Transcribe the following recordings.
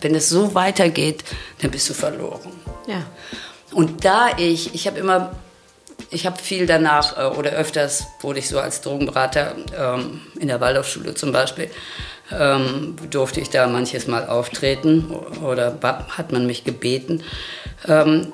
Wenn es so weitergeht, dann bist du verloren. Ja. Und da ich, ich habe immer, ich habe viel danach äh, oder öfters wurde ich so als Drogenberater ähm, in der Waldorfschule zum Beispiel, ähm, durfte ich da manches Mal auftreten oder hat man mich gebeten. Ähm,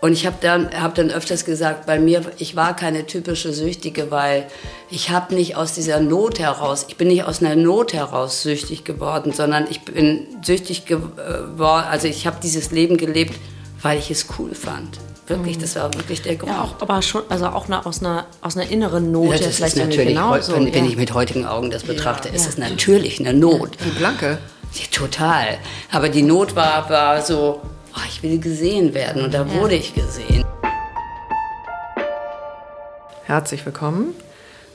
und ich habe dann, hab dann öfters gesagt, bei mir, ich war keine typische Süchtige, weil ich habe nicht aus dieser Not heraus, ich bin nicht aus einer Not heraus süchtig geworden, sondern ich bin süchtig geworden, also ich habe dieses Leben gelebt, weil ich es cool fand. Wirklich, das war wirklich der Grund. Ja, auch, aber schon, also auch eine, aus, einer, aus einer inneren Not. Ja, das vielleicht ist natürlich, genauso, wenn, ja. wenn, ich mit heutigen Augen das betrachte, ja, ist es natürlich eine Not. Die Blanke. Ja, total. Aber die Not war, war so, oh, ich will gesehen werden und da ja. wurde ich gesehen. Herzlich willkommen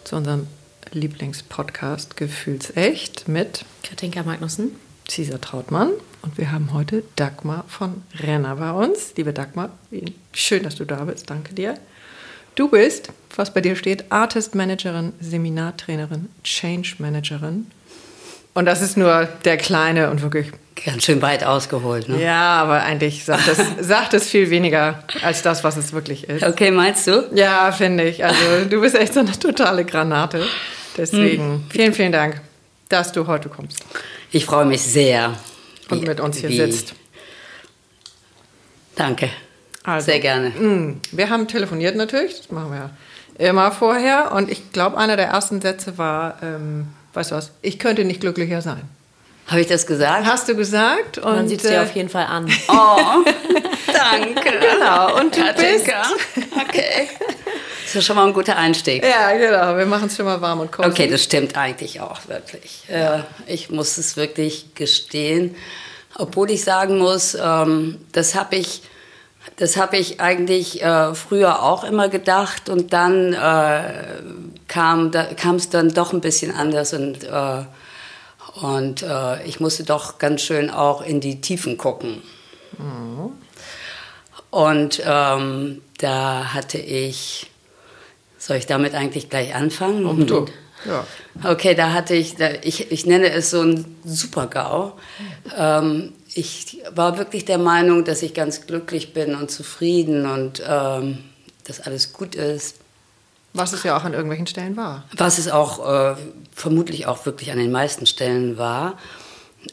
zu unserem Lieblingspodcast Gefühlsecht mit Katinka Magnussen, Cesar Trautmann und wir haben heute Dagmar von Renner bei uns. Liebe Dagmar, schön, dass du da bist. Danke dir. Du bist, was bei dir steht, Artist Managerin, Seminartrainerin, Change Managerin. Und das ist nur der kleine und wirklich Ganz schön weit ausgeholt, ne? Ja, aber eigentlich sagt es, sagt es viel weniger als das, was es wirklich ist. Okay, meinst du? Ja, finde ich. Also du bist echt so eine totale Granate. Deswegen hm. vielen, vielen Dank, dass du heute kommst. Ich freue mich sehr. Und wie, mit uns hier wie, sitzt. Danke. Also, sehr gerne. Mh, hm, wir haben telefoniert natürlich, das machen wir ja immer vorher. Und ich glaube, einer der ersten Sätze war, ähm, weißt du was, ich könnte nicht glücklicher sein. Habe ich das gesagt? Hast du gesagt. Und Man sieht es dir äh, auf jeden Fall an. Oh, danke. genau. Und du Katinka. bist... Okay. Das ist schon mal ein guter Einstieg. Ja, genau. Wir machen es schon mal warm und cozy. Okay, das stimmt eigentlich auch wirklich. Ja. Ich muss es wirklich gestehen. Obwohl ich sagen muss, ähm, das habe ich... Das habe ich eigentlich äh, früher auch immer gedacht und dann äh, kam es dann doch ein bisschen anders und äh, und äh, ich musste doch ganz schön auch in die Tiefen gucken. Mhm. Und ähm, da hatte ich, soll ich damit eigentlich gleich anfangen? Oh, du. Ja. Okay, da hatte ich, da, ich, ich nenne es so ein Super-GAU. Ähm, ich war wirklich der Meinung, dass ich ganz glücklich bin und zufrieden und ähm, dass alles gut ist. Was es ja auch an irgendwelchen Stellen war. Was es auch äh, vermutlich auch wirklich an den meisten Stellen war.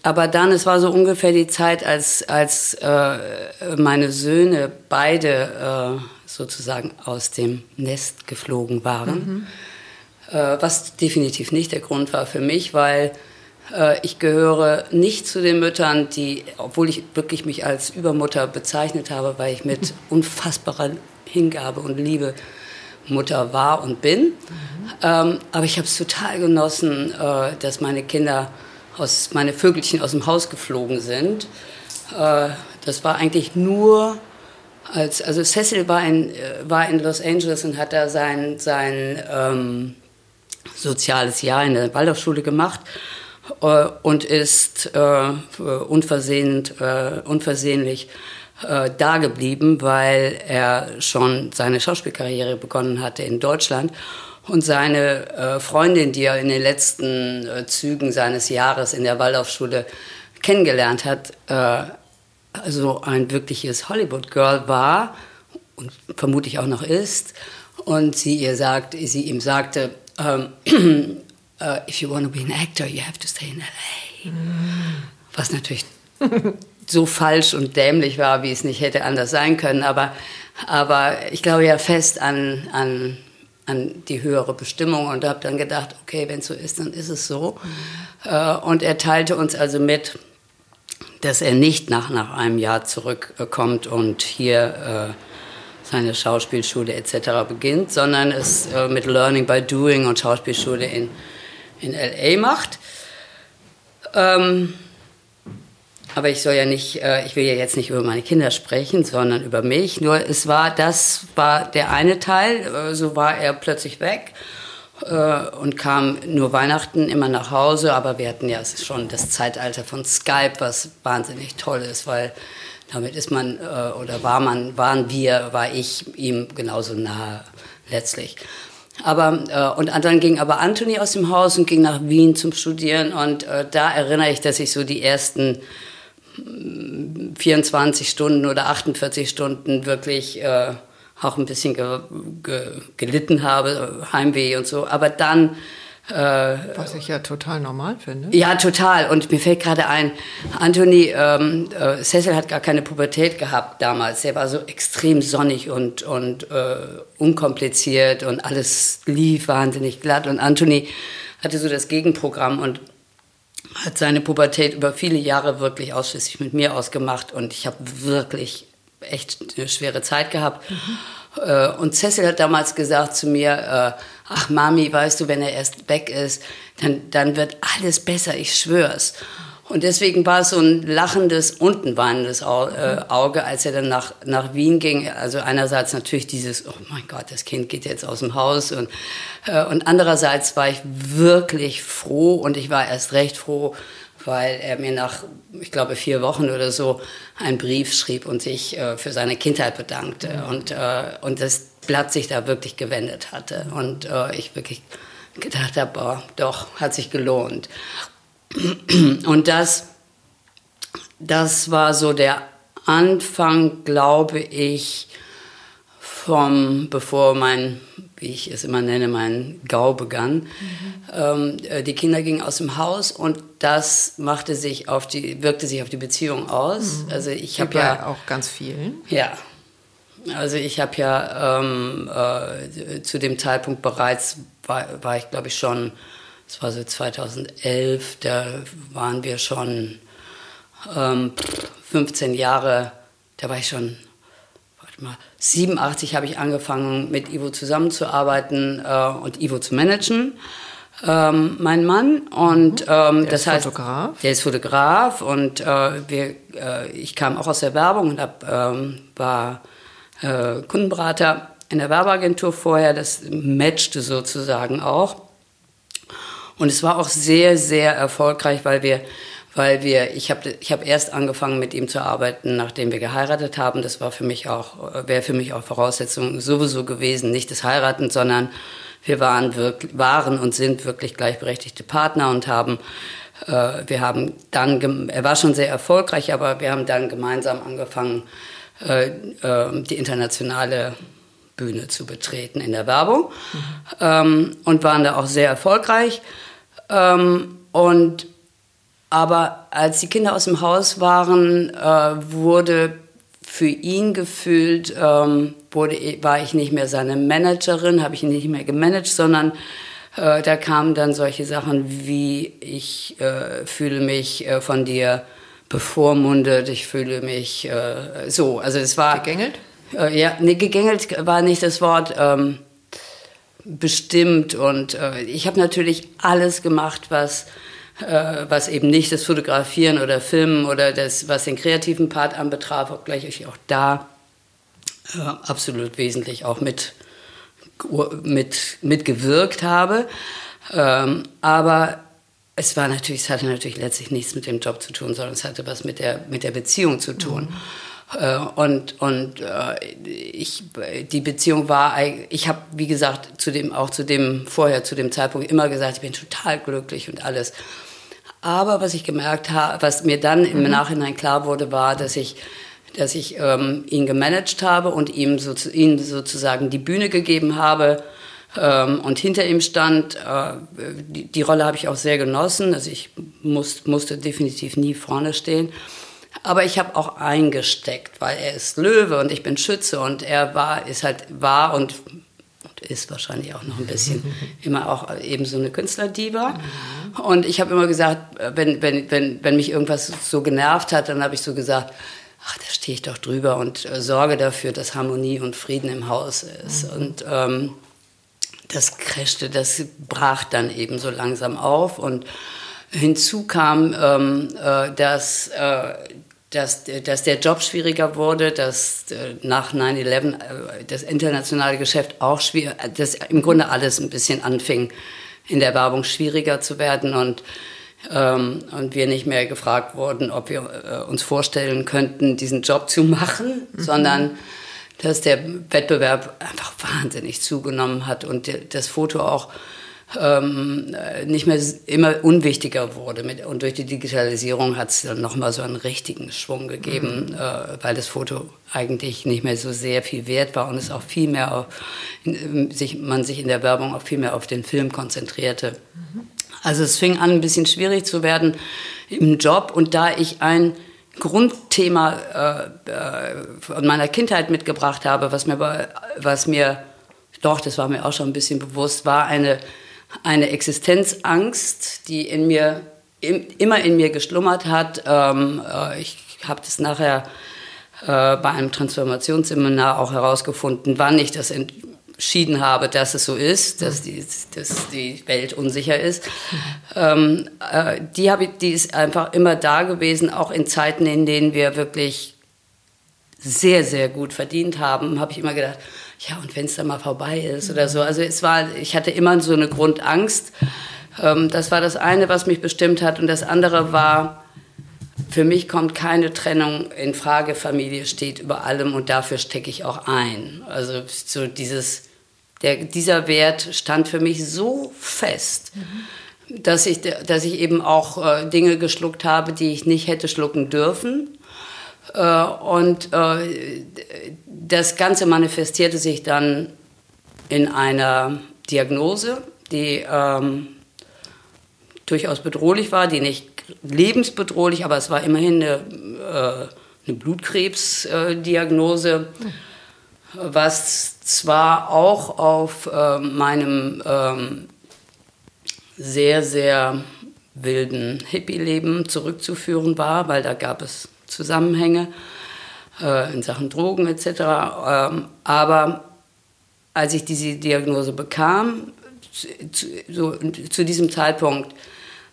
Aber dann, es war so ungefähr die Zeit, als, als äh, meine Söhne beide äh, sozusagen aus dem Nest geflogen waren. Mhm. Äh, was definitiv nicht der Grund war für mich, weil äh, ich gehöre nicht zu den Müttern, die, obwohl ich wirklich mich als Übermutter bezeichnet habe, weil ich mit unfassbarer Hingabe und Liebe Mutter war und bin. Mhm. Ähm, aber ich habe es total genossen, äh, dass meine Kinder, aus, meine Vögelchen aus dem Haus geflogen sind. Äh, das war eigentlich nur, als, also Cecil war in, äh, war in Los Angeles und hat da sein, sein ähm, soziales Jahr in der Waldorfschule gemacht äh, und ist äh, unversehend, äh, unversehentlich äh, da geblieben, weil er schon seine Schauspielkarriere begonnen hatte in Deutschland. Und seine äh, Freundin, die er in den letzten äh, Zügen seines Jahres in der Waldorfschule kennengelernt hat, äh, also ein wirkliches Hollywood-Girl war und vermutlich auch noch ist. Und sie, ihr sagt, sie ihm sagte, um, uh, if you want to be an actor, you have to stay in L.A. Mm. Was natürlich so falsch und dämlich war, wie es nicht hätte anders sein können. Aber, aber ich glaube ja fest an, an, an die höhere Bestimmung und habe dann gedacht, okay, wenn es so ist, dann ist es so. Mhm. und er teilte uns also mit, dass er nicht nach, nach einem Jahr zurückkommt und hier äh, seine Schauspielschule etc. beginnt, sondern es äh, mit Learning by Doing und Schauspielschule in, in LA macht. Ähm, aber ich soll ja nicht, äh, ich will ja jetzt nicht über meine Kinder sprechen, sondern über mich. Nur es war, das war der eine Teil. Äh, so war er plötzlich weg äh, und kam nur Weihnachten immer nach Hause. Aber wir hatten ja schon das Zeitalter von Skype, was wahnsinnig toll ist, weil damit ist man oder war man, waren wir, war ich ihm genauso nahe letztlich. Aber, und dann ging aber Anthony aus dem Haus und ging nach Wien zum Studieren. Und da erinnere ich, dass ich so die ersten 24 Stunden oder 48 Stunden wirklich äh, auch ein bisschen ge, ge, gelitten habe, Heimweh und so. Aber dann äh, Was ich ja total normal finde. Ja, total. Und mir fällt gerade ein, Anthony, ähm, äh, Cecil hat gar keine Pubertät gehabt damals. Er war so extrem sonnig und, und äh, unkompliziert und alles lief wahnsinnig glatt. Und Anthony hatte so das Gegenprogramm und hat seine Pubertät über viele Jahre wirklich ausschließlich mit mir ausgemacht. Und ich habe wirklich echt eine schwere Zeit gehabt. Mhm. Und Cecil hat damals gesagt zu mir, äh, ach Mami, weißt du, wenn er erst weg ist, dann, dann wird alles besser, ich schwör's. Und deswegen war es so ein lachendes und ein weinendes äh, Auge, als er dann nach, nach Wien ging. Also einerseits natürlich dieses, oh mein Gott, das Kind geht jetzt aus dem Haus. Und, äh, und andererseits war ich wirklich froh und ich war erst recht froh, weil er mir nach, ich glaube, vier Wochen oder so einen Brief schrieb und sich äh, für seine Kindheit bedankte. Und, äh, und das Blatt sich da wirklich gewendet hatte. Und äh, ich wirklich gedacht habe, boah, doch, hat sich gelohnt. Und das, das war so der Anfang, glaube ich, vom, bevor mein, wie ich es immer nenne, mein Gau begann. Mhm. Ähm, äh, die Kinder gingen aus dem Haus und das machte sich auf die, wirkte sich auf die Beziehung aus. Mhm. Also ich habe ja auch ganz vielen. Ja, also ich habe ja ähm, äh, zu dem Zeitpunkt bereits, war, war ich glaube ich schon, das war so 2011, da waren wir schon ähm, 15 Jahre, da war ich schon, warte mal, 87 habe ich angefangen mit Ivo zusammenzuarbeiten äh, und Ivo zu managen. Ähm, mein Mann und mhm. ähm, das heißt, Fotograf. der ist Fotograf und äh, wir, äh, ich kam auch aus der Werbung und hab, ähm, war äh, Kundenberater in der Werbeagentur vorher. Das matchte sozusagen auch. Und es war auch sehr, sehr erfolgreich, weil wir, weil wir, ich habe ich hab erst angefangen mit ihm zu arbeiten, nachdem wir geheiratet haben. Das war für mich auch, wäre für mich auch Voraussetzung sowieso gewesen, nicht das Heiraten, sondern wir waren, wirklich, waren und sind wirklich gleichberechtigte Partner und haben, äh, wir haben dann, er war schon sehr erfolgreich, aber wir haben dann gemeinsam angefangen, äh, äh, die internationale Bühne zu betreten in der Werbung mhm. ähm, und waren da auch sehr erfolgreich. Ähm, und aber als die Kinder aus dem Haus waren, äh, wurde für ihn gefühlt, ähm, wurde, war ich nicht mehr seine Managerin, habe ich ihn nicht mehr gemanagt, sondern äh, da kamen dann solche Sachen wie, ich äh, fühle mich äh, von dir bevormundet, ich fühle mich äh, so. Also es war. Gegängelt? Äh, ja, nee, gegängelt war nicht das Wort. Ähm, bestimmt und äh, ich habe natürlich alles gemacht, was äh, was eben nicht das Fotografieren oder Filmen oder das, was den kreativen Part anbetraf, obgleich ich auch da äh, absolut wesentlich auch mit, mit, mitgewirkt habe. Ähm, aber es war natürlich, es hatte natürlich letztlich nichts mit dem Job zu tun, sondern es hatte was mit der, mit der Beziehung zu tun. Mhm. Äh, und und äh, ich, die Beziehung war, ich habe, wie gesagt, zu dem, auch zu dem, vorher, zu dem Zeitpunkt immer gesagt, ich bin total glücklich und alles. Aber was ich gemerkt habe, was mir dann im mhm. Nachhinein klar wurde, war, dass ich, dass ich ähm, ihn gemanagt habe und ihm, so, ihm sozusagen die Bühne gegeben habe, ähm, und hinter ihm stand, äh, die, die, Rolle habe ich auch sehr genossen. Also ich muss, musste definitiv nie vorne stehen. Aber ich habe auch eingesteckt, weil er ist Löwe und ich bin Schütze und er war, ist halt, war und, und ist wahrscheinlich auch noch ein bisschen immer auch eben so eine Künstlerdiva. Und ich habe immer gesagt, wenn, wenn, wenn, wenn mich irgendwas so genervt hat, dann habe ich so gesagt, ach, da stehe ich doch drüber und äh, sorge dafür, dass Harmonie und Frieden im Haus ist. Mhm. Und ähm, das crashte, das brach dann eben so langsam auf und hinzu kam, ähm, äh, dass, äh, dass, dass der Job schwieriger wurde, dass äh, nach 9-11 äh, das internationale Geschäft auch schwierig, dass im Grunde alles ein bisschen anfing, in der Werbung schwieriger zu werden und ähm, und wir nicht mehr gefragt wurden, ob wir äh, uns vorstellen könnten, diesen Job zu machen, mhm. sondern dass der Wettbewerb einfach wahnsinnig zugenommen hat und das Foto auch ähm, nicht mehr immer unwichtiger wurde. Mit, und durch die Digitalisierung hat es dann nochmal so einen richtigen Schwung gegeben, mhm. äh, weil das Foto eigentlich nicht mehr so sehr viel wert war und es auch viel mehr auf, sich, man sich in der Werbung auch viel mehr auf den Film konzentrierte. Mhm. Also es fing an, ein bisschen schwierig zu werden im Job und da ich ein Grundthema äh, äh, von meiner Kindheit mitgebracht habe, was mir, was mir, doch, das war mir auch schon ein bisschen bewusst, war eine eine Existenzangst, die in mir immer in mir geschlummert hat. Ähm, äh, ich habe das nachher äh, bei einem Transformationsseminar auch herausgefunden, wann ich das entschieden habe, dass es so ist, dass die, dass die Welt unsicher ist. Ähm, äh, die, ich, die ist einfach immer da gewesen, auch in Zeiten, in denen wir wirklich sehr, sehr gut verdient haben, habe ich immer gedacht, ja, und wenn es dann mal vorbei ist oder so. Also es war, ich hatte immer so eine Grundangst. Ähm, das war das eine, was mich bestimmt hat. Und das andere war, für mich kommt keine Trennung in Frage. Familie steht über allem und dafür stecke ich auch ein. Also so dieses, der, dieser Wert stand für mich so fest. Mhm. Dass ich, dass ich eben auch äh, Dinge geschluckt habe, die ich nicht hätte schlucken dürfen. Äh, und äh, das Ganze manifestierte sich dann in einer Diagnose, die ähm, durchaus bedrohlich war, die nicht lebensbedrohlich, aber es war immerhin eine, äh, eine Blutkrebsdiagnose, was zwar auch auf meinem ähm, sehr, sehr wilden Hippie-Leben zurückzuführen war, weil da gab es Zusammenhänge äh, in Sachen Drogen etc. Ähm, aber als ich diese Diagnose bekam, zu, so, zu diesem Zeitpunkt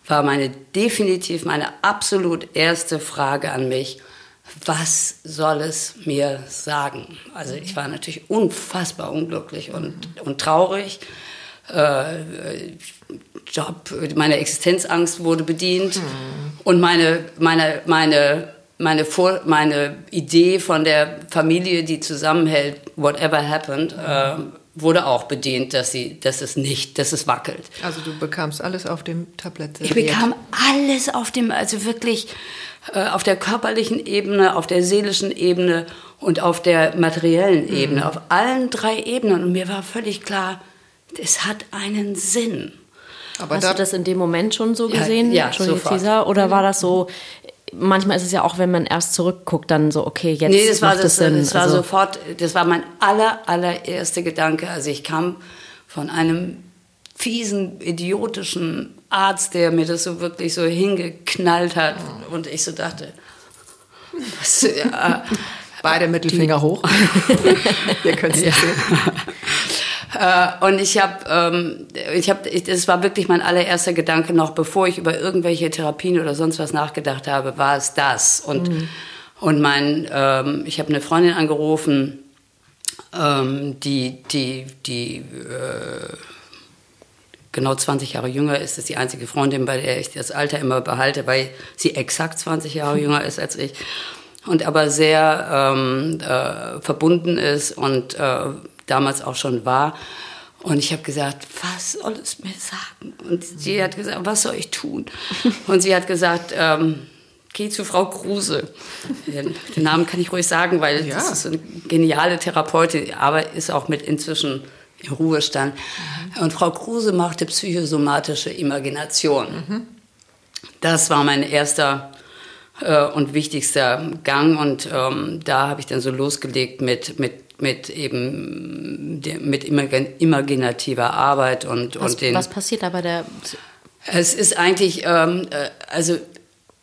war meine definitiv meine absolut erste Frage an mich, was soll es mir sagen? Also ich war natürlich unfassbar unglücklich und, und traurig. Äh, Job, meine Existenzangst wurde bedient mhm. und meine, meine, meine meine, Vor meine Idee von der Familie, die zusammenhält, whatever happened, äh, wurde auch bedient, dass, sie, dass es nicht, dass es wackelt. Also du bekamst alles auf dem Tablett serviert. Ich bekam alles auf dem, also wirklich äh, auf der körperlichen Ebene, auf der seelischen Ebene und auf der materiellen mhm. Ebene, auf allen drei Ebenen. Und mir war völlig klar, es hat einen Sinn. Aber Hast da, du das in dem Moment schon so gesehen, ja, ja, Cesar? Oder war das so, manchmal ist es ja auch, wenn man erst zurückguckt, dann so, okay, jetzt nee, das macht war das, Sinn. Das war also, sofort, das war mein aller, allererster Gedanke. Also ich kam von einem fiesen, idiotischen Arzt, der mir das so wirklich so hingeknallt hat. Und ich so dachte, was, ja, Beide Mittelfinger hoch. Ihr könnt es ja. sehen. Äh, und ich habe, ähm, ich habe, das war wirklich mein allererster Gedanke noch, bevor ich über irgendwelche Therapien oder sonst was nachgedacht habe, war es das. Und mhm. und mein, ähm, ich habe eine Freundin angerufen, ähm, die die die äh, genau 20 Jahre jünger ist. Das ist die einzige Freundin, bei der ich das Alter immer behalte, weil sie exakt 20 Jahre jünger ist als ich und aber sehr ähm, äh, verbunden ist und äh, damals auch schon war. Und ich habe gesagt, was soll es mir sagen? Und sie hat gesagt, was soll ich tun? Und sie hat gesagt, ähm, geh zu Frau Kruse. Den, Namen kann ich ruhig sagen, weil ja. das ist eine geniale Therapeutin, aber ist auch mit inzwischen im Ruhestand. Mhm. Und Frau Kruse machte psychosomatische Imagination. Mhm. Das war mein erster äh, und wichtigster Gang. Und ähm, da habe ich dann so losgelegt mit, mit mit eben mit imaginativer Arbeit und, was, und den. Was passiert da bei der? Es ist eigentlich, ähm, äh, also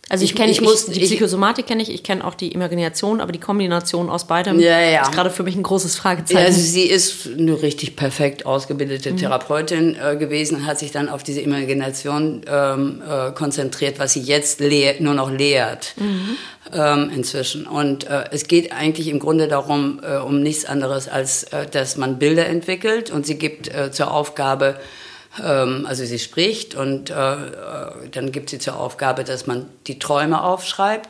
also ich kenne ich, ich, die Psychosomatik kenne ich, ich kenne auch die Imagination, aber die Kombination aus beidem ja, ja. ist gerade für mich ein großes Fragezeichen. Ja, also sie ist eine richtig perfekt ausgebildete mhm. Therapeutin äh, gewesen, hat sich dann auf diese Imagination ähm, äh, konzentriert, was sie jetzt nur noch lehrt mhm. ähm, inzwischen. Und äh, es geht eigentlich im Grunde darum, äh, um nichts anderes, als äh, dass man Bilder entwickelt und sie gibt äh, zur Aufgabe, also sie spricht und äh, äh, dann gibt sie zur Aufgabe, dass man die Träume aufschreibt.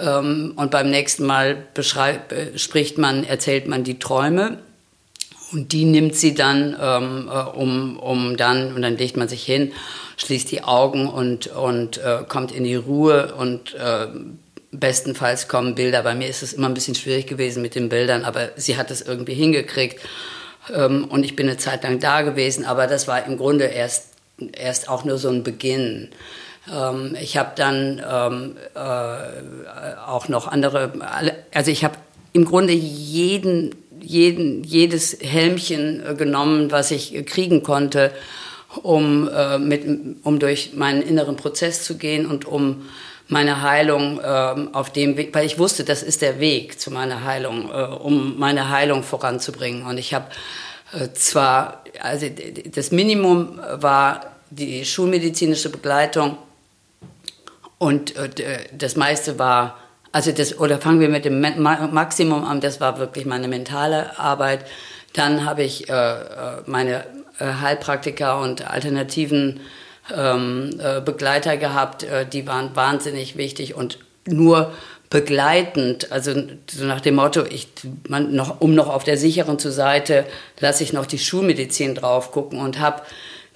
Ähm, und beim nächsten Mal äh, spricht man, erzählt man die Träume. Und die nimmt sie dann, ähm, äh, um, um dann, und dann legt man sich hin, schließt die Augen und, und äh, kommt in die Ruhe und äh, bestenfalls kommen Bilder. Bei mir ist es immer ein bisschen schwierig gewesen mit den Bildern, aber sie hat es irgendwie hingekriegt. Ähm, und ich bin eine Zeit lang da gewesen, aber das war im Grunde erst, erst auch nur so ein Beginn. Ähm, ich habe dann ähm, äh, auch noch andere, also ich habe im Grunde jeden, jeden, jedes Helmchen äh, genommen, was ich kriegen konnte, um, äh, mit, um durch meinen inneren Prozess zu gehen und um meine Heilung ähm, auf dem Weg, weil ich wusste, das ist der Weg zu meiner Heilung, äh, um meine Heilung voranzubringen. Und ich habe äh, zwar, also das Minimum war die schulmedizinische Begleitung und äh, das meiste war, also das, oder fangen wir mit dem Maximum an, das war wirklich meine mentale Arbeit. Dann habe ich äh, äh meine äh, Heilpraktiker und alternativen ähm, äh, Begleiter gehabt, äh, die waren wahnsinnig wichtig und nur begleitend, also so nach dem Motto, ich, man noch, um noch auf der sicheren Seite, lasse ich noch die Schulmedizin drauf gucken und habe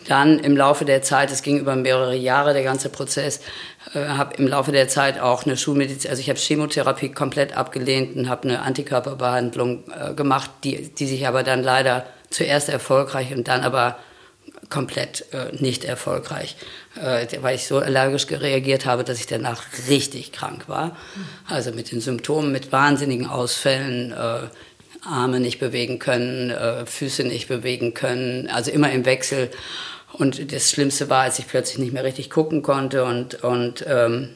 dann im Laufe der Zeit, es ging über mehrere Jahre, der ganze Prozess, äh, habe im Laufe der Zeit auch eine Schulmedizin, also ich habe Chemotherapie komplett abgelehnt und habe eine Antikörperbehandlung äh, gemacht, die, die sich aber dann leider zuerst erfolgreich und dann aber komplett äh, nicht erfolgreich, äh, weil ich so allergisch reagiert habe, dass ich danach richtig krank war. Also mit den Symptomen, mit wahnsinnigen Ausfällen, äh, Arme nicht bewegen können, äh, Füße nicht bewegen können, also immer im Wechsel. Und das Schlimmste war, als ich plötzlich nicht mehr richtig gucken konnte und, und ähm,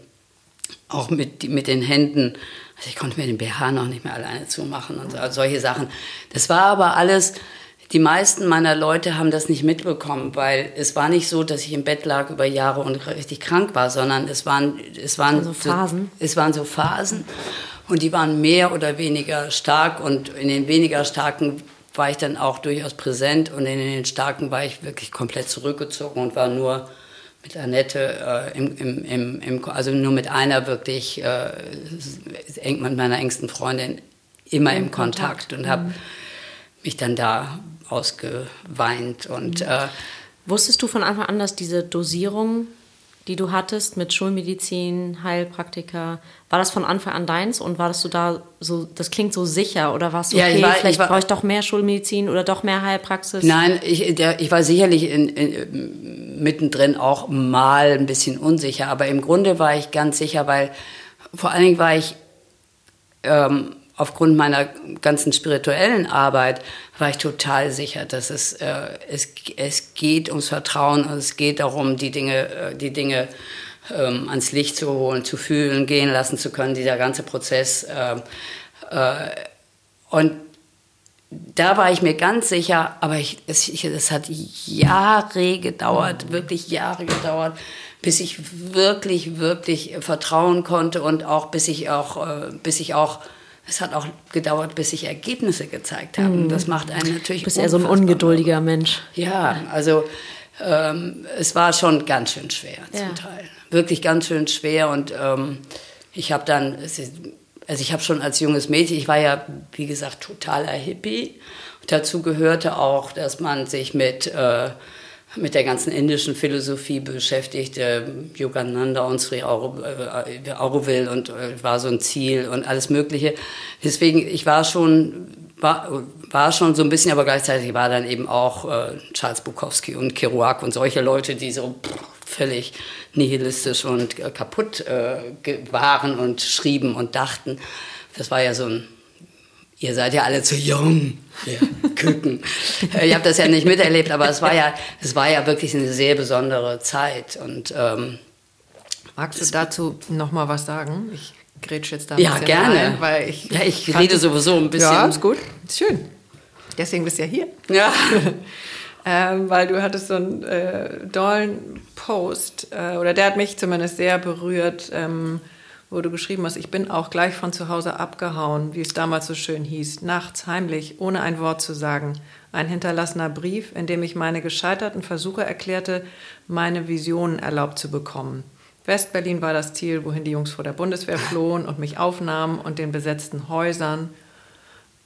auch mit, mit den Händen. Also ich konnte mir den BH noch nicht mehr alleine zumachen und so, also solche Sachen. Das war aber alles, die meisten meiner Leute haben das nicht mitbekommen, weil es war nicht so, dass ich im Bett lag über Jahre und richtig krank war, sondern es waren, es waren so Phasen. So, es waren so Phasen und die waren mehr oder weniger stark und in den weniger starken war ich dann auch durchaus präsent und in den starken war ich wirklich komplett zurückgezogen und war nur mit Annette, äh, im, im, im, im, also nur mit einer wirklich, äh, mit meiner engsten Freundin, immer im, im Kontakt, Kontakt, und habe mhm. mich dann da ausgeweint. Und, mhm. äh, Wusstest du von Anfang an, dass diese Dosierung die du hattest mit Schulmedizin, Heilpraktiker, war das von Anfang an deins und war das du da so, das klingt so sicher oder warst du, okay, ja, ich war, vielleicht brauche ich doch mehr Schulmedizin oder doch mehr Heilpraxis? Nein, ich, der, ich war sicherlich in, in, mittendrin auch mal ein bisschen unsicher, aber im Grunde war ich ganz sicher, weil vor allen Dingen war ich ähm, aufgrund meiner ganzen spirituellen Arbeit war ich total sicher, dass es, äh, es, es geht ums Vertrauen und es geht darum, die Dinge, äh, die Dinge ähm, ans Licht zu holen, zu fühlen, gehen lassen zu können, dieser ganze Prozess. Äh, äh, und da war ich mir ganz sicher, aber ich, es, ich, es hat Jahre gedauert, wirklich Jahre gedauert, bis ich wirklich, wirklich vertrauen konnte und auch bis ich auch, äh, bis ich auch es hat auch gedauert, bis sich Ergebnisse gezeigt haben. Mhm. Das macht einen natürlich. Du bist eher so ein ungeduldiger Mensch. Ja, also ähm, es war schon ganz schön schwer ja. zum Teil. Wirklich ganz schön schwer. Und ähm, ich habe dann, also ich habe schon als junges Mädchen, ich war ja, wie gesagt, totaler Hippie. dazu gehörte auch, dass man sich mit äh, mit der ganzen indischen Philosophie beschäftigt, äh, Yogananda und Sri Aurobill und äh, war so ein Ziel und alles Mögliche. Deswegen, ich war schon, war, war schon so ein bisschen, aber gleichzeitig war dann eben auch äh, Charles Bukowski und Kerouac und solche Leute, die so völlig nihilistisch und äh, kaputt äh, waren und schrieben und dachten. Das war ja so ein ihr seid ja alle zu jung, ja, Küken. Ihr habt das ja nicht miterlebt, aber es war ja, es war ja wirklich eine sehr besondere Zeit. Und, ähm, Magst du dazu noch mal was sagen? Ich grätsch jetzt da ein ja, bisschen gerne. Rein, weil ich ja, ich rede sowieso ein bisschen. Ja, ist gut, ist schön. Deswegen bist du ja hier. Ja. ähm, weil du hattest so einen äh, dollen Post, äh, oder der hat mich zumindest sehr berührt. Ähm, wo du geschrieben hast, ich bin auch gleich von zu Hause abgehauen, wie es damals so schön hieß, nachts heimlich, ohne ein Wort zu sagen. Ein hinterlassener Brief, in dem ich meine gescheiterten Versuche erklärte, meine Visionen erlaubt zu bekommen. Westberlin war das Ziel, wohin die Jungs vor der Bundeswehr flohen und mich aufnahmen und den besetzten Häusern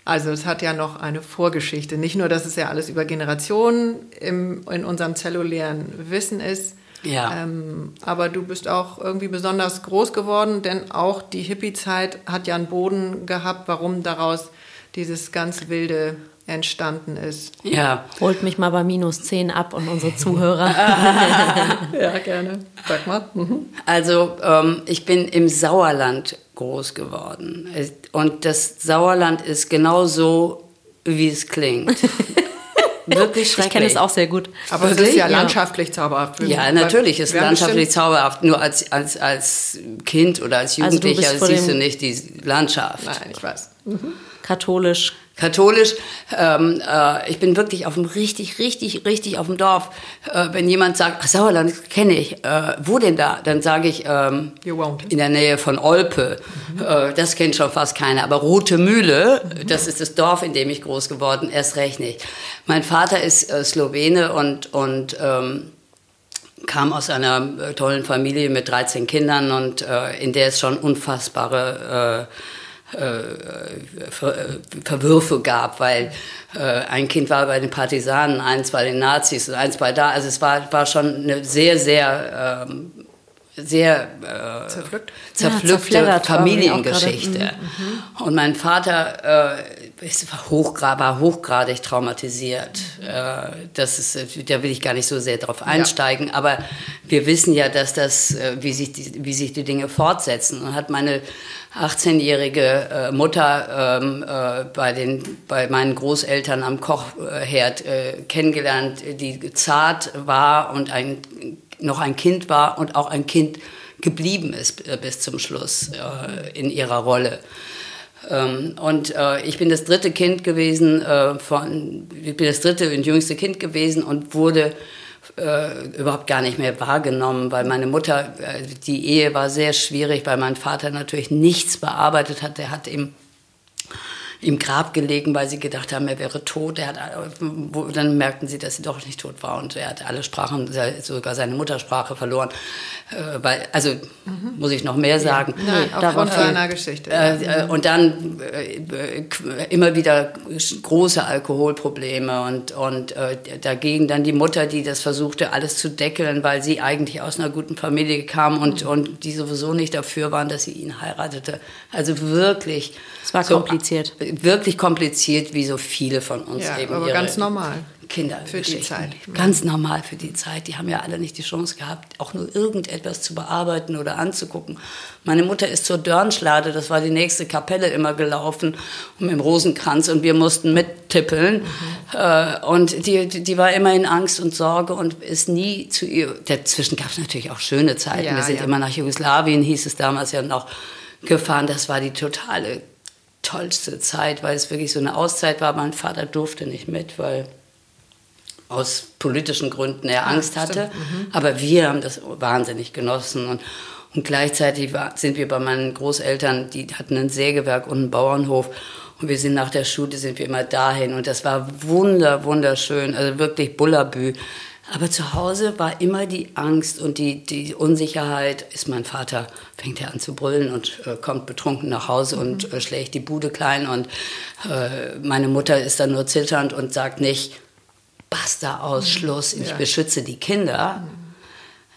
Also es hat ja noch eine Vorgeschichte. Nicht nur, dass es ja alles über Generationen im, in unserem zellulären Wissen ist, ja. Ähm, aber du bist auch irgendwie besonders groß geworden, denn auch die Hippie-Zeit hat ja einen Boden gehabt, warum daraus dieses ganz wilde entstanden ist. Ja. Holt mich mal bei minus 10 ab und unsere Zuhörer. ja, gerne. Sag mal. Mhm. Also, ähm, ich bin im Sauerland groß geworden. Und das Sauerland ist genau so, wie es klingt. Wirklich schrecklich. Ich kenne es auch sehr gut. Aber es ist ja landschaftlich zauberhaft. Ja, natürlich ist es landschaftlich zauberhaft. Nur als, als, als Kind oder als also Jugendlicher also siehst du nicht die Landschaft. Nein, ich weiß. Mhm. Katholisch katholisch. Ähm, äh, ich bin wirklich auf dem richtig, richtig, richtig auf dem Dorf. Äh, wenn jemand sagt, ach, Sauerland kenne ich, äh, wo denn da? Dann sage ich ähm, in der Nähe von Olpe. Mhm. Äh, das kennt schon fast keiner. Aber Rote Mühle, mhm. das ist das Dorf, in dem ich groß geworden, erst recht nicht. Mein Vater ist äh, Slowene und und ähm, kam aus einer äh, tollen Familie mit 13 Kindern und in der es schon unfassbare Ver Verwürfe gab, weil äh, ein Kind war bei den Partisanen, eins bei den Nazis und eins bei da. Also es war, war schon eine sehr, sehr, ähm, sehr äh, Zerpflückt. zerpflückte ja, Familiengeschichte. Mhm, mhm, und mein Vater äh, war, hochgra war hochgradig traumatisiert. Äh, das ist, da will ich gar nicht so sehr drauf einsteigen, ja. aber wir wissen ja, dass das, äh, wie sich die, wie sich die Dinge fortsetzen. Und hat meine 18-jährige äh, Mutter ähm, äh, bei, den, bei meinen Großeltern am Kochherd äh, kennengelernt, die zart war und ein, noch ein Kind war und auch ein Kind geblieben ist äh, bis zum Schluss äh, in ihrer Rolle. Ähm, und äh, ich bin das dritte Kind gewesen, von, ich bin das dritte und jüngste Kind gewesen und wurde äh, überhaupt gar nicht mehr wahrgenommen, weil meine Mutter, äh, die Ehe war sehr schwierig, weil mein Vater natürlich nichts bearbeitet hat. Der hat eben im Grab gelegen, weil sie gedacht haben, er wäre tot. Er hat, dann merkten sie, dass sie doch nicht tot war und er hat alle Sprachen, sogar seine Muttersprache verloren. Äh, weil, also mhm. muss ich noch mehr sagen. Ja, Nein, aufgrund seiner Geschichte. Äh, äh, und dann äh, immer wieder große Alkoholprobleme und, und äh, dagegen dann die Mutter, die das versuchte, alles zu deckeln, weil sie eigentlich aus einer guten Familie kam und, mhm. und die sowieso nicht dafür waren, dass sie ihn heiratete. Also wirklich. Es war so, kompliziert wirklich kompliziert, wie so viele von uns ja, eben. Aber ganz normal. Kinder für die Zeit. Ganz normal für die Zeit. Die haben ja alle nicht die Chance gehabt, auch nur irgendetwas zu bearbeiten oder anzugucken. Meine Mutter ist zur Dörnschlade, das war die nächste Kapelle, immer gelaufen mit dem Rosenkranz und wir mussten mittippeln. Mhm. Und die, die war immer in Angst und Sorge und ist nie zu ihr. Dazwischen gab es natürlich auch schöne Zeiten. Ja, wir sind ja. immer nach Jugoslawien, hieß es damals ja noch, gefahren. Das war die totale tollste Zeit, weil es wirklich so eine Auszeit war. Mein Vater durfte nicht mit, weil aus politischen Gründen er Angst hatte. Mhm. Aber wir haben das wahnsinnig genossen. Und, und gleichzeitig war, sind wir bei meinen Großeltern, die hatten ein Sägewerk und einen Bauernhof. Und wir sind nach der Schule, sind wir immer dahin. Und das war wunder, wunderschön. Also wirklich Bullabü. Aber zu Hause war immer die Angst und die, die Unsicherheit. Ist mein Vater, fängt er an zu brüllen und äh, kommt betrunken nach Hause mhm. und äh, schlägt die Bude klein. Und äh, meine Mutter ist dann nur zitternd und sagt nicht, basta aus, Schluss, ich ja. beschütze die Kinder. Mhm.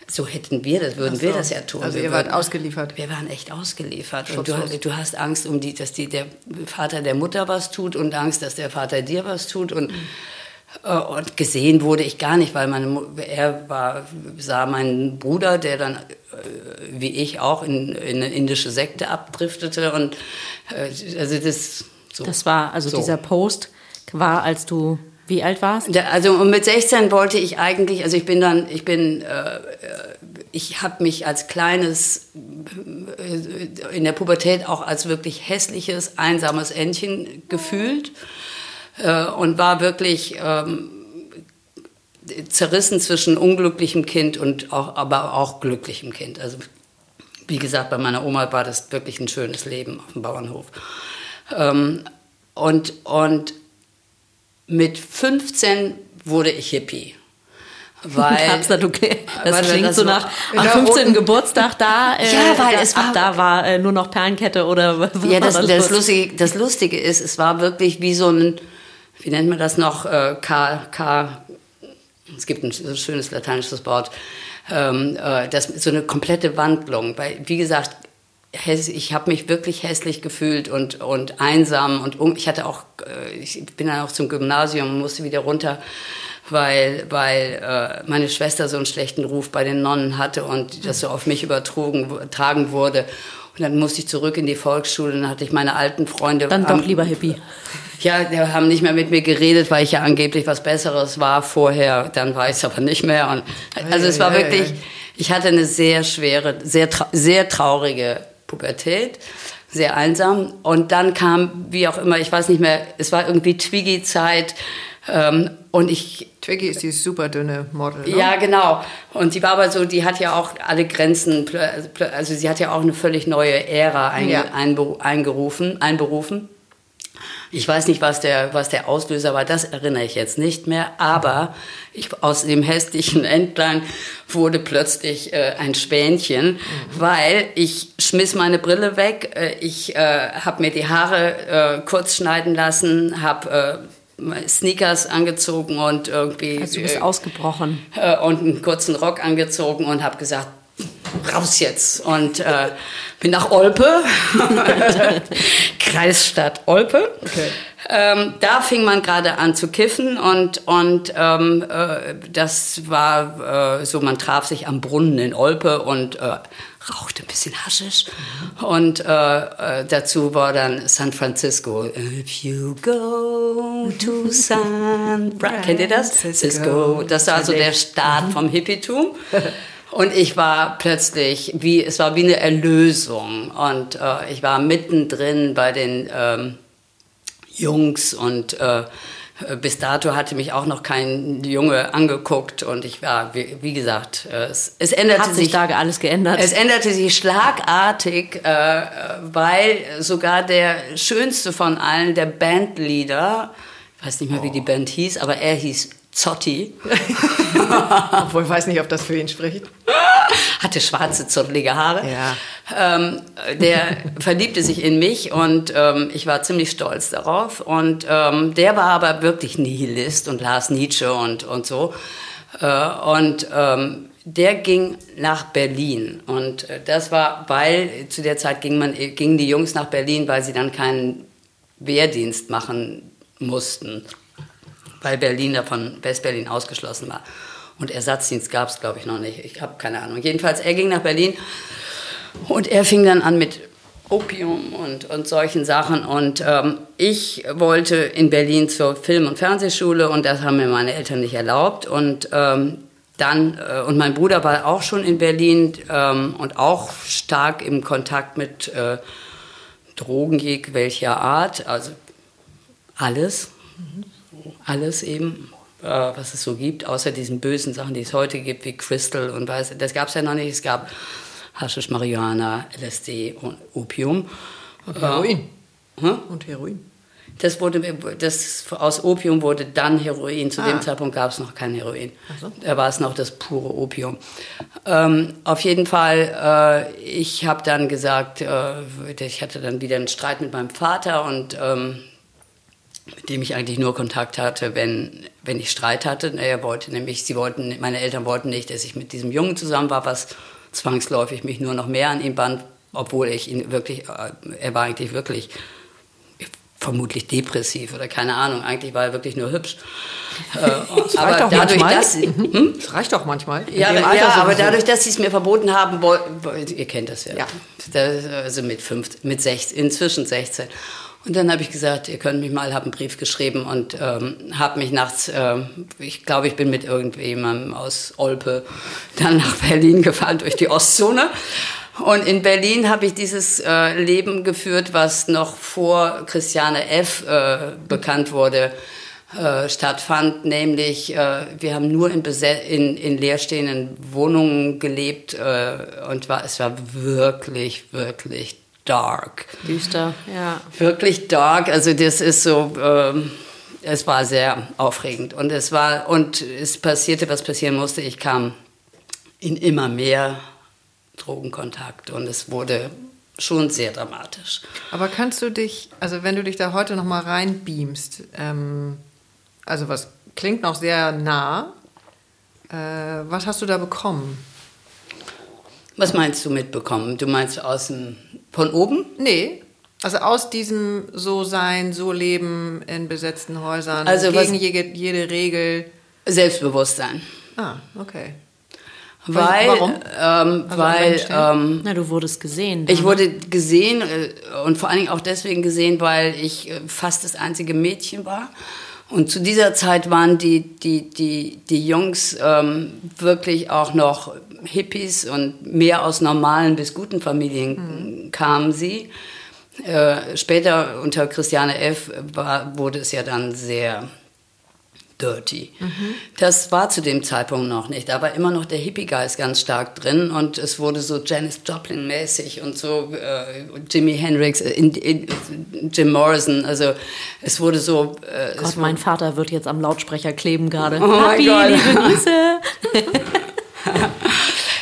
So hätten wir das, würden so. wir das ja tun. Also ihr wart ausgeliefert. Wir waren echt ausgeliefert. Und du, du, hast Angst um die, dass die, der Vater der Mutter was tut und Angst, dass der Vater dir was tut. Und mhm und gesehen wurde ich gar nicht, weil meine, er war, sah meinen Bruder, der dann äh, wie ich auch in, in eine indische Sekte abdriftete. Und äh, also das so. Das war, also so. dieser Post war, als du wie alt warst? Also mit 16 wollte ich eigentlich, also ich bin dann, ich bin, äh, ich habe mich als kleines, in der Pubertät auch als wirklich hässliches, einsames Entchen gefühlt äh, und war wirklich ähm, zerrissen zwischen unglücklichem Kind und auch, aber auch glücklichem Kind. Also wie gesagt, bei meiner Oma war das wirklich ein schönes Leben auf dem Bauernhof. Ähm, und, und mit 15 wurde ich Hippie. Weil, Kapstadt, okay. Das klingt das so nach am 15. Geburtstag da. Äh, ja, weil es war, da war äh, nur noch Perlenkette oder was Ja, das, das, das, Lustige, das Lustige ist, es war wirklich wie so ein, wie nennt man das noch, äh, K, K, es gibt ein schönes lateinisches Wort, ähm, äh, das so eine komplette Wandlung. Weil, wie gesagt, ich habe mich wirklich hässlich gefühlt und, und einsam und um, ich hatte auch, äh, ich bin dann auch zum Gymnasium und musste wieder runter, weil, weil äh, meine Schwester so einen schlechten Ruf bei den Nonnen hatte und das so auf mich übertragen tragen wurde. Und dann musste ich zurück in die Volksschule dann hatte ich meine alten Freunde. Dann doch lieber Hippie. Ja, die haben nicht mehr mit mir geredet, weil ich ja angeblich was Besseres war vorher. Dann war ich es aber nicht mehr. Und, also es war wirklich, ich hatte eine sehr schwere, sehr, sehr traurige Pubertät, sehr einsam. Und dann kam, wie auch immer, ich weiß nicht mehr, es war irgendwie Twiggy-Zeit. Ähm, und ich. Twiggy ist die super dünne Model. Ne? Ja, genau. Und sie war aber so, die hat ja auch alle Grenzen, also sie hat ja auch eine völlig neue Ära ein, ja. eingerufen, einberufen. Ich weiß nicht, was der, was der Auslöser war, das erinnere ich jetzt nicht mehr. Aber ich, aus dem hässlichen Entlein wurde plötzlich äh, ein Spänchen, mhm. weil ich schmiss meine Brille weg. Äh, ich äh, habe mir die Haare äh, kurz schneiden lassen, habe äh, Sneakers angezogen und irgendwie. Also du bist äh, ausgebrochen. Äh, und einen kurzen Rock angezogen und habe gesagt, raus jetzt. Und äh, bin nach Olpe, Kreisstadt Olpe. Okay. Ähm, da fing man gerade an zu kiffen und, und ähm, äh, das war äh, so, man traf sich am Brunnen in Olpe und äh, rauchte ein bisschen Haschisch. Und äh, äh, dazu war dann San Francisco. If you go to San Francisco. Kennt ihr das? Cisco. Das war also der Start vom Hippietum. Und ich war plötzlich, wie, es war wie eine Erlösung. Und äh, ich war mittendrin bei den ähm, Jungs und äh, bis dato hatte mich auch noch kein Junge angeguckt und ich war, wie, wie gesagt, äh, es, es änderte Hat sich, sich da alles geändert. Es änderte sich schlagartig, äh, weil sogar der schönste von allen, der Bandleader, ich weiß nicht mehr, wie die Band hieß, aber er hieß Zotti. Obwohl ich weiß nicht, ob das für ihn spricht. Hatte schwarze, zottelige Haare. Ja. Ähm, der verliebte sich in mich und ähm, ich war ziemlich stolz darauf. Und ähm, der war aber wirklich Nihilist und las Nietzsche und, und so. Äh, und ähm, der ging nach Berlin. Und äh, das war, weil zu der Zeit ging man, gingen die Jungs nach Berlin, weil sie dann keinen Wehrdienst machen mussten weil Berlin davon Westberlin ausgeschlossen war. Und Ersatzdienst gab es, glaube ich, noch nicht. Ich habe keine Ahnung. Jedenfalls, er ging nach Berlin und er fing dann an mit Opium und, und solchen Sachen. Und ähm, ich wollte in Berlin zur Film- und Fernsehschule und das haben mir meine Eltern nicht erlaubt. Und ähm, dann, äh, und mein Bruder war auch schon in Berlin ähm, und auch stark im Kontakt mit äh, Drogen welcher Art, also alles. Mhm alles eben, äh, was es so gibt, außer diesen bösen Sachen, die es heute gibt, wie Crystal und was. Das gab es ja noch nicht. Es gab Haschisch, Marihuana, LSD und Opium. Und Heroin. Äh, und Heroin. Das wurde, das, aus Opium wurde dann Heroin. Zu ah. dem Zeitpunkt gab es noch kein Heroin. So. Da war es noch das pure Opium. Ähm, auf jeden Fall, äh, ich habe dann gesagt, äh, ich hatte dann wieder einen Streit mit meinem Vater und ähm, mit dem ich eigentlich nur Kontakt hatte, wenn, wenn ich Streit hatte. Er wollte nämlich, sie wollten, meine Eltern wollten nicht, dass ich mit diesem Jungen zusammen war, was zwangsläufig mich nur noch mehr an ihn band, obwohl ich ihn wirklich, äh, er war eigentlich wirklich vermutlich depressiv oder keine Ahnung. Eigentlich war er wirklich nur hübsch. Äh, das aber dadurch, manchmal. dass hm? das reicht doch manchmal. Ja, ja aber dadurch, dass sie es mir verboten haben, ihr kennt das ja. ja. Das, also mit fünf, mit 16, inzwischen 16. Und dann habe ich gesagt, ihr könnt mich mal, habe einen Brief geschrieben und ähm, habe mich nachts, äh, ich glaube, ich bin mit irgendjemandem aus Olpe dann nach Berlin gefahren durch die Ostzone. Und in Berlin habe ich dieses äh, Leben geführt, was noch vor Christiane F. Äh, bekannt wurde, äh, stattfand. Nämlich, äh, wir haben nur in, in, in leerstehenden Wohnungen gelebt äh, und war, es war wirklich, wirklich dark. Düster, ja. Wirklich dark. Also das ist so, ähm, es war sehr aufregend und es war und es passierte, was passieren musste. Ich kam in immer mehr Drogenkontakt und es wurde schon sehr dramatisch. Aber kannst du dich, also wenn du dich da heute noch mal reinbeamst, ähm, also was klingt noch sehr nah, äh, was hast du da bekommen? Was meinst du mitbekommen? Du meinst aus dem, von oben? Nee, also aus diesem so sein, so leben in besetzten Häusern, also gegen jede, jede Regel. Selbstbewusstsein. Ah, okay. Weil, Warum? Ähm, also weil ähm, Na, du wurdest gesehen. Ich wurde gesehen äh, und vor allen Dingen auch deswegen gesehen, weil ich äh, fast das einzige Mädchen war. Und zu dieser Zeit waren die, die, die, die Jungs ähm, wirklich auch noch Hippies und mehr aus normalen bis guten Familien mhm. kamen sie. Äh, später unter Christiane F. War, wurde es ja dann sehr dirty. Mhm. Das war zu dem Zeitpunkt noch nicht. Da war immer noch der Hippie-Geist ganz stark drin und es wurde so Janis Joplin-mäßig und so äh, Jimi Hendrix, äh, in, in, Jim Morrison. Also es wurde so. Äh, Gott, mein Vater wird jetzt am Lautsprecher kleben gerade. Oh Papi, liebe Grüße.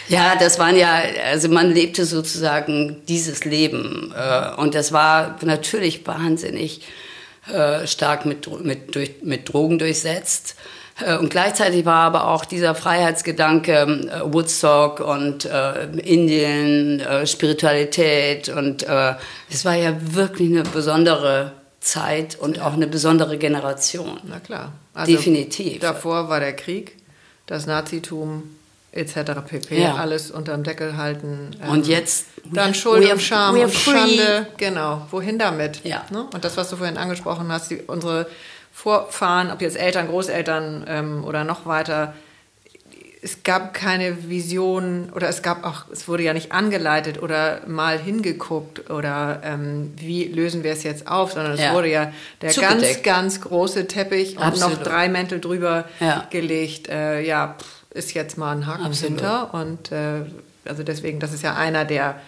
Ja, das waren ja, also man lebte sozusagen dieses Leben. Äh, und das war natürlich wahnsinnig äh, stark mit, mit, durch, mit Drogen durchsetzt. Äh, und gleichzeitig war aber auch dieser Freiheitsgedanke Woodstock und äh, Indien, äh, Spiritualität und äh, es war ja wirklich eine besondere Zeit und auch eine besondere Generation. Na klar. Also Definitiv. Davor war der Krieg, das Nazitum, etc. pp. Ja. Alles unterm Deckel halten. Ähm, und jetzt dann Schuld und Scham und Schande. Genau. Wohin damit? Ja. Ne? Und das, was du vorhin angesprochen hast, die, unsere Vorfahren, ob jetzt Eltern, Großeltern ähm, oder noch weiter, es gab keine Vision oder es gab auch, es wurde ja nicht angeleitet oder mal hingeguckt oder ähm, wie lösen wir es jetzt auf, sondern es ja. wurde ja der Zugedeckt. ganz, ganz große Teppich Absolut. und noch drei Mäntel drüber ja. gelegt. Äh, ja, pff, ist jetzt mal ein Haken Absolut. hinter. Und äh, also deswegen, das ist ja einer der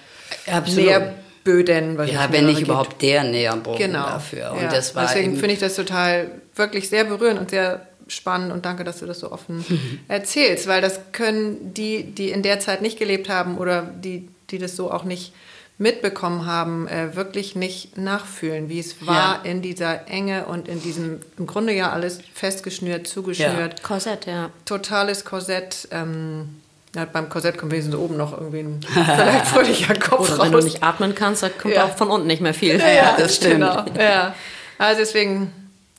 Absolut. Nährböden. Was ja, wenn nicht gibt. überhaupt der Nährboden genau. dafür. Und ja. das war deswegen finde ich das total wirklich sehr berührend und sehr spannend und danke, dass du das so offen erzählst, weil das können die, die in der Zeit nicht gelebt haben oder die, die das so auch nicht mitbekommen haben, äh, wirklich nicht nachfühlen, wie es war ja. in dieser Enge und in diesem, im Grunde ja alles festgeschnürt, zugeschnürt. Ja. Korsett, ja. Totales Korsett. Ähm, ja, beim Korsett kommt wenigstens oben noch irgendwie ein vielleicht fröhlicher Kopf Oder raus. wenn du nicht atmen kannst, da kommt auch von unten nicht mehr viel. Ja, das stimmt. Genau. Ja. Also deswegen,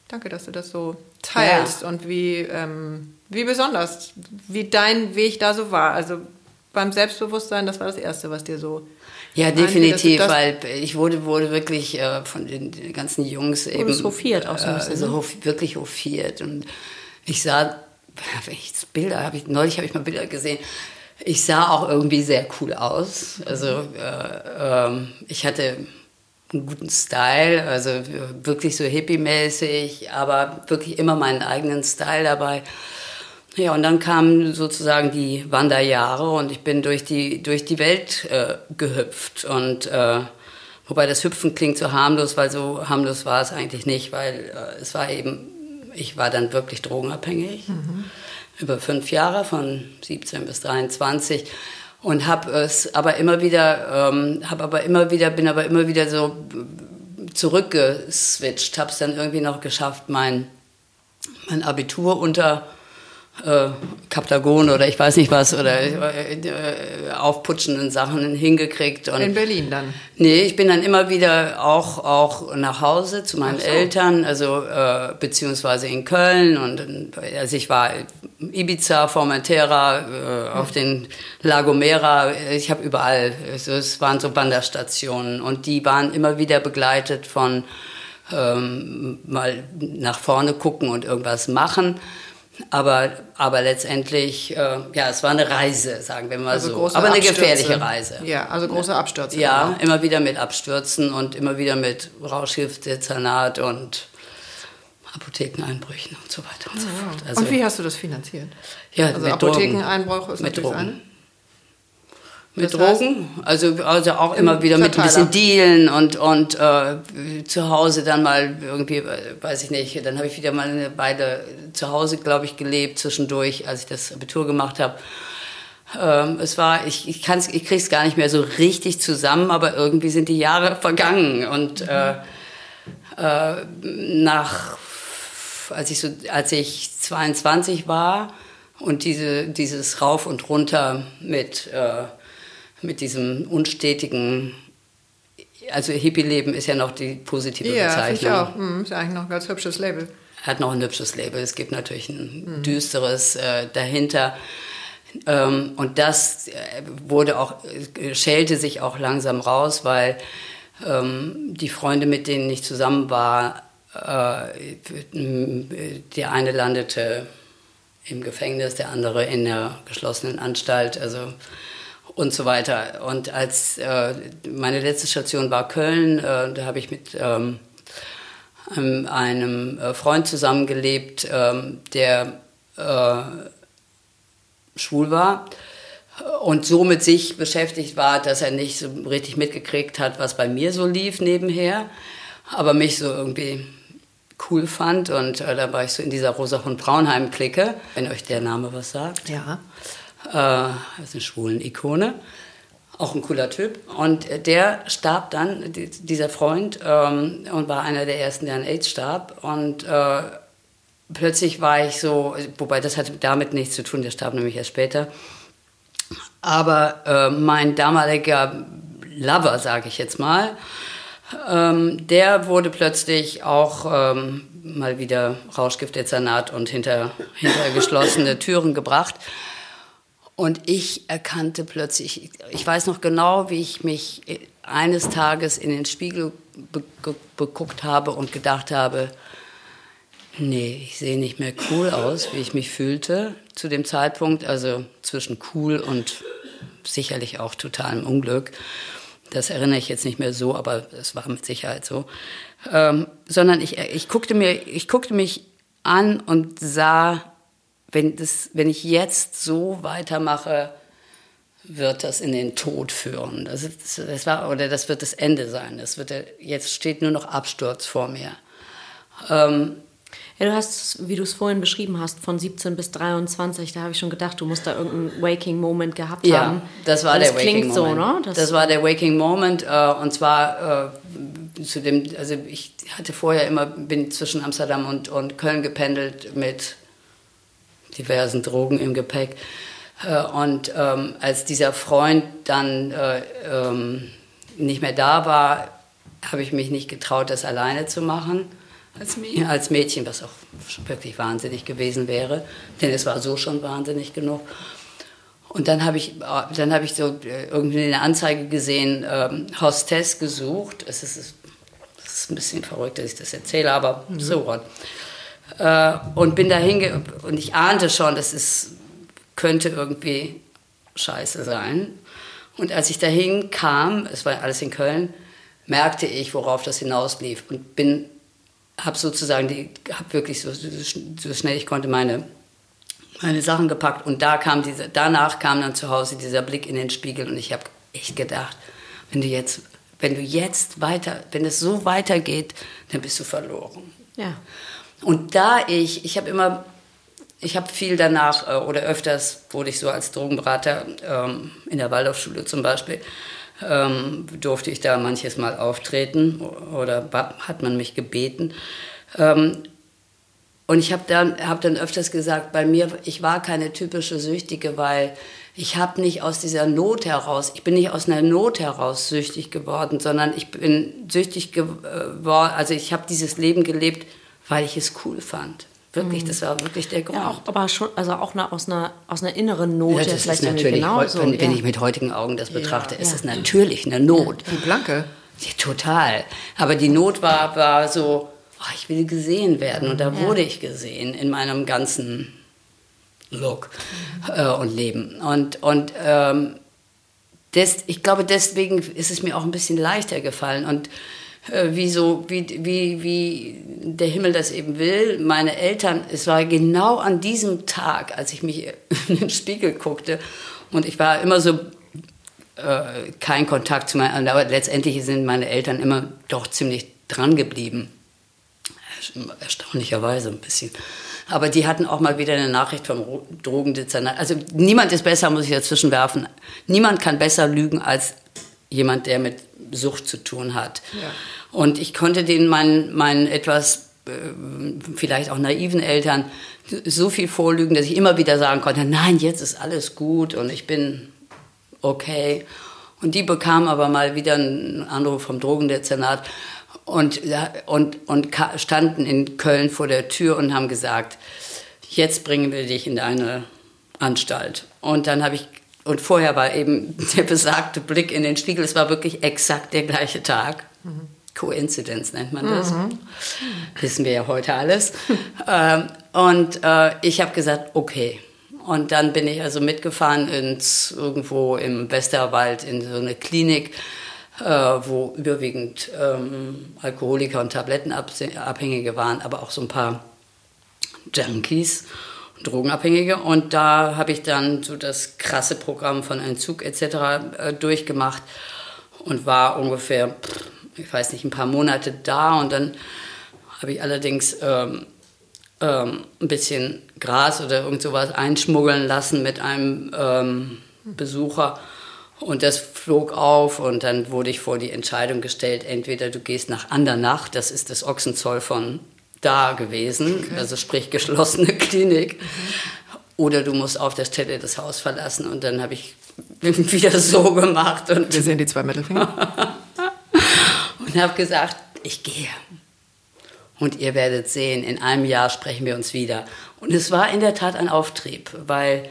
danke, dass du das so teilst und wie, ähm, wie besonders, wie dein Weg da so war. Also beim Selbstbewusstsein, das war das Erste, was dir so ja, definitiv, weil ich wurde, wurde wirklich äh, von den ganzen Jungs eben. hofiert auch so ein bisschen. Also ne? hof, wirklich hofiert. Und ich sah, ich das Bilder habe ich, neulich habe ich mal Bilder gesehen. Ich sah auch irgendwie sehr cool aus. Also äh, äh, ich hatte einen guten Style, also wirklich so hippie-mäßig, aber wirklich immer meinen eigenen Style dabei. Ja, und dann kamen sozusagen die Wanderjahre und ich bin durch die, durch die Welt äh, gehüpft. Und äh, wobei das Hüpfen klingt so harmlos, weil so harmlos war es eigentlich nicht, weil äh, es war eben, ich war dann wirklich drogenabhängig. Mhm. Über fünf Jahre, von 17 bis 23 und habe es aber immer wieder, ähm, habe aber immer wieder, bin aber immer wieder so zurückgeswitcht, habe es dann irgendwie noch geschafft, mein, mein Abitur unter äh, Kaptagon oder ich weiß nicht was oder äh, äh, aufputschenden Sachen hingekriegt. Und In Berlin dann? Nee, ich bin dann immer wieder auch, auch nach Hause zu meinen so. Eltern, also äh, beziehungsweise in Köln und also ich war Ibiza, Formentera, äh, auf den Lagomera, ich habe überall, also es waren so Wanderstationen und die waren immer wieder begleitet von ähm, mal nach vorne gucken und irgendwas machen. Aber, aber letztendlich, äh, ja, es war eine Reise, sagen wir mal also so. Aber eine Abstürze. gefährliche Reise. Ja, also große Abstürze. Ja, genau. immer wieder mit Abstürzen und immer wieder mit Rauschgiftsdezernat und Apothekeneinbrüchen und so weiter und so ah, fort. Also, und wie hast du das finanziert? Ja, also Apothekeneinbruch ist mit natürlich Drogen. Mit das Drogen, also, also auch immer wieder mit ein bisschen Dealen und, und äh, zu Hause dann mal irgendwie, weiß ich nicht, dann habe ich wieder mal eine Weile zu Hause, glaube ich, gelebt zwischendurch, als ich das Abitur gemacht habe. Ähm, es war, ich, ich, kann's, ich krieg's gar nicht mehr so richtig zusammen, aber irgendwie sind die Jahre vergangen und äh, äh, nach, als ich so, als ich 22 war und diese, dieses Rauf und Runter mit äh, mit diesem unstetigen, also Hippie-Leben ist ja noch die positive ja, Bezeichnung. Ja, ich auch. Hm, ist eigentlich noch ein ganz hübsches Label. Hat noch ein hübsches Label. Es gibt natürlich ein hm. düsteres äh, dahinter. Ähm, und das äh, wurde auch, äh, schälte sich auch langsam raus, weil ähm, die Freunde, mit denen ich zusammen war, äh, der eine landete im Gefängnis, der andere in der geschlossenen Anstalt. Also und so weiter. Und als äh, meine letzte Station war Köln, äh, da habe ich mit ähm, einem äh, Freund zusammengelebt, ähm, der äh, schwul war und so mit sich beschäftigt war, dass er nicht so richtig mitgekriegt hat, was bei mir so lief nebenher, aber mich so irgendwie cool fand und äh, da war ich so in dieser Rosa von Braunheim Clique, wenn euch der Name was sagt. Ja äh, ist eine schwulen Ikone, auch ein cooler Typ. Und der starb dann, dieser Freund, ähm, und war einer der ersten, der an AIDS starb. Und äh, plötzlich war ich so, wobei das hatte damit nichts zu tun, der starb nämlich erst später. Aber äh, mein damaliger Lover, sage ich jetzt mal, ähm, der wurde plötzlich auch ähm, mal wieder Rauschgiftdezernat und hinter, hinter geschlossene Türen gebracht. Und ich erkannte plötzlich, ich weiß noch genau, wie ich mich eines Tages in den Spiegel beguckt habe und gedacht habe, nee, ich sehe nicht mehr cool aus, wie ich mich fühlte zu dem Zeitpunkt, also zwischen cool und sicherlich auch totalem Unglück. Das erinnere ich jetzt nicht mehr so, aber es war mit Sicherheit so. Ähm, sondern ich, ich, guckte mir, ich guckte mich an und sah wenn, das, wenn ich jetzt so weitermache, wird das in den Tod führen. Das, ist, das war, oder das wird das Ende sein. Das wird, jetzt steht nur noch Absturz vor mir. Ähm, ja, du hast, wie du es vorhin beschrieben hast, von 17 bis 23, da habe ich schon gedacht, du musst da irgendeinen Waking Moment gehabt ja, haben. Ja, das war das der Waking Moment. So, ne? Das, das, war der Waking Moment äh, und zwar äh, zu dem, also ich hatte vorher immer, bin zwischen Amsterdam und, und Köln gependelt mit diversen Drogen im Gepäck. Äh, und ähm, als dieser Freund dann äh, ähm, nicht mehr da war, habe ich mich nicht getraut, das alleine zu machen. Als, als Mädchen, was auch wirklich wahnsinnig gewesen wäre, denn es war so schon wahnsinnig genug. Und dann habe ich, äh, dann habe ich so äh, irgendwie eine Anzeige gesehen, ähm, Hostess gesucht. Es ist, es ist ein bisschen verrückt, dass ich das erzähle, aber mhm. so what. Äh, und bin dahin und ich ahnte schon, das ist, könnte irgendwie scheiße sein. Und als ich dahin kam, es war alles in Köln, merkte ich, worauf das hinauslief und bin, habe sozusagen, die, habe wirklich so, so schnell ich konnte meine meine Sachen gepackt und da kam diese, danach kam dann zu Hause dieser Blick in den Spiegel und ich habe echt gedacht, wenn du jetzt, wenn du jetzt weiter, wenn es so weitergeht, dann bist du verloren. Ja. Und da ich, ich habe immer, ich habe viel danach äh, oder öfters wurde ich so als Drogenberater ähm, in der Waldorfschule zum Beispiel, ähm, durfte ich da manches Mal auftreten oder hat man mich gebeten. Ähm, und ich habe dann, hab dann öfters gesagt, bei mir, ich war keine typische Süchtige, weil ich habe nicht aus dieser Not heraus, ich bin nicht aus einer Not heraus süchtig geworden, sondern ich bin süchtig geworden, also ich habe dieses Leben gelebt, weil ich es cool fand. Wirklich, das war wirklich der Grund. Ja, auch, aber schon, also auch eine, aus, einer, aus einer inneren Not. Ja, das ist natürlich, genauso, wenn, wenn, ich mit heutigen Augen das betrachte, ja, ist es natürlich eine Not. Die Blanke. Ja, total. Aber die Not war, war so, oh, ich will gesehen werden. Und da wurde ich gesehen in meinem ganzen Look äh, und Leben. Und, und ähm, des, ich glaube, deswegen ist es mir auch ein bisschen leichter gefallen. Und wie, so, wie, wie, wie der Himmel das eben will. Meine Eltern, es war genau an diesem Tag, als ich mich in den Spiegel guckte und ich war immer so äh, keinen Kontakt zu meinen, aber letztendlich sind meine Eltern immer doch ziemlich dran geblieben. Erstaunlicherweise ein bisschen. Aber die hatten auch mal wieder eine Nachricht vom Drogendezernat. Also niemand ist besser, muss ich dazwischen werfen. Niemand kann besser lügen als jemand, der mit Sucht zu tun hat. Ja. Und ich konnte denen meinen, meinen etwas äh, vielleicht auch naiven Eltern so viel vorlügen, dass ich immer wieder sagen konnte, nein, jetzt ist alles gut und ich bin okay. Und die bekamen aber mal wieder einen Anruf vom Drogendezernat und, und, und standen in Köln vor der Tür und haben gesagt, jetzt bringen wir dich in eine Anstalt. Und dann habe ich, und vorher war eben der besagte Blick in den Spiegel, es war wirklich exakt der gleiche Tag. Mhm. Coincidence nennt man das. Mhm. Wissen wir ja heute alles. ähm, und äh, ich habe gesagt, okay. Und dann bin ich also mitgefahren ins irgendwo im Westerwald in so eine Klinik äh, wo überwiegend ähm, Alkoholiker und Tablettenabhängige waren, aber auch so ein paar Junkies, Drogenabhängige. Und da habe ich dann so das krasse Programm von Entzug etc. Äh, durchgemacht und war ungefähr, ich weiß nicht, ein paar Monate da. Und dann habe ich allerdings ähm, ähm, ein bisschen Gras oder irgend sowas einschmuggeln lassen mit einem ähm, Besucher. Und das flog auf und dann wurde ich vor die Entscheidung gestellt, entweder du gehst nach Andernach, das ist das Ochsenzoll von da gewesen, okay. also sprich geschlossene Klinik, mhm. oder du musst auf der Stelle das Haus verlassen. Und dann habe ich wieder so gemacht. Und Wir sehen die zwei Mittelfinger. und habe gesagt, ich gehe. Und ihr werdet sehen, in einem Jahr sprechen wir uns wieder. Und es war in der Tat ein Auftrieb, weil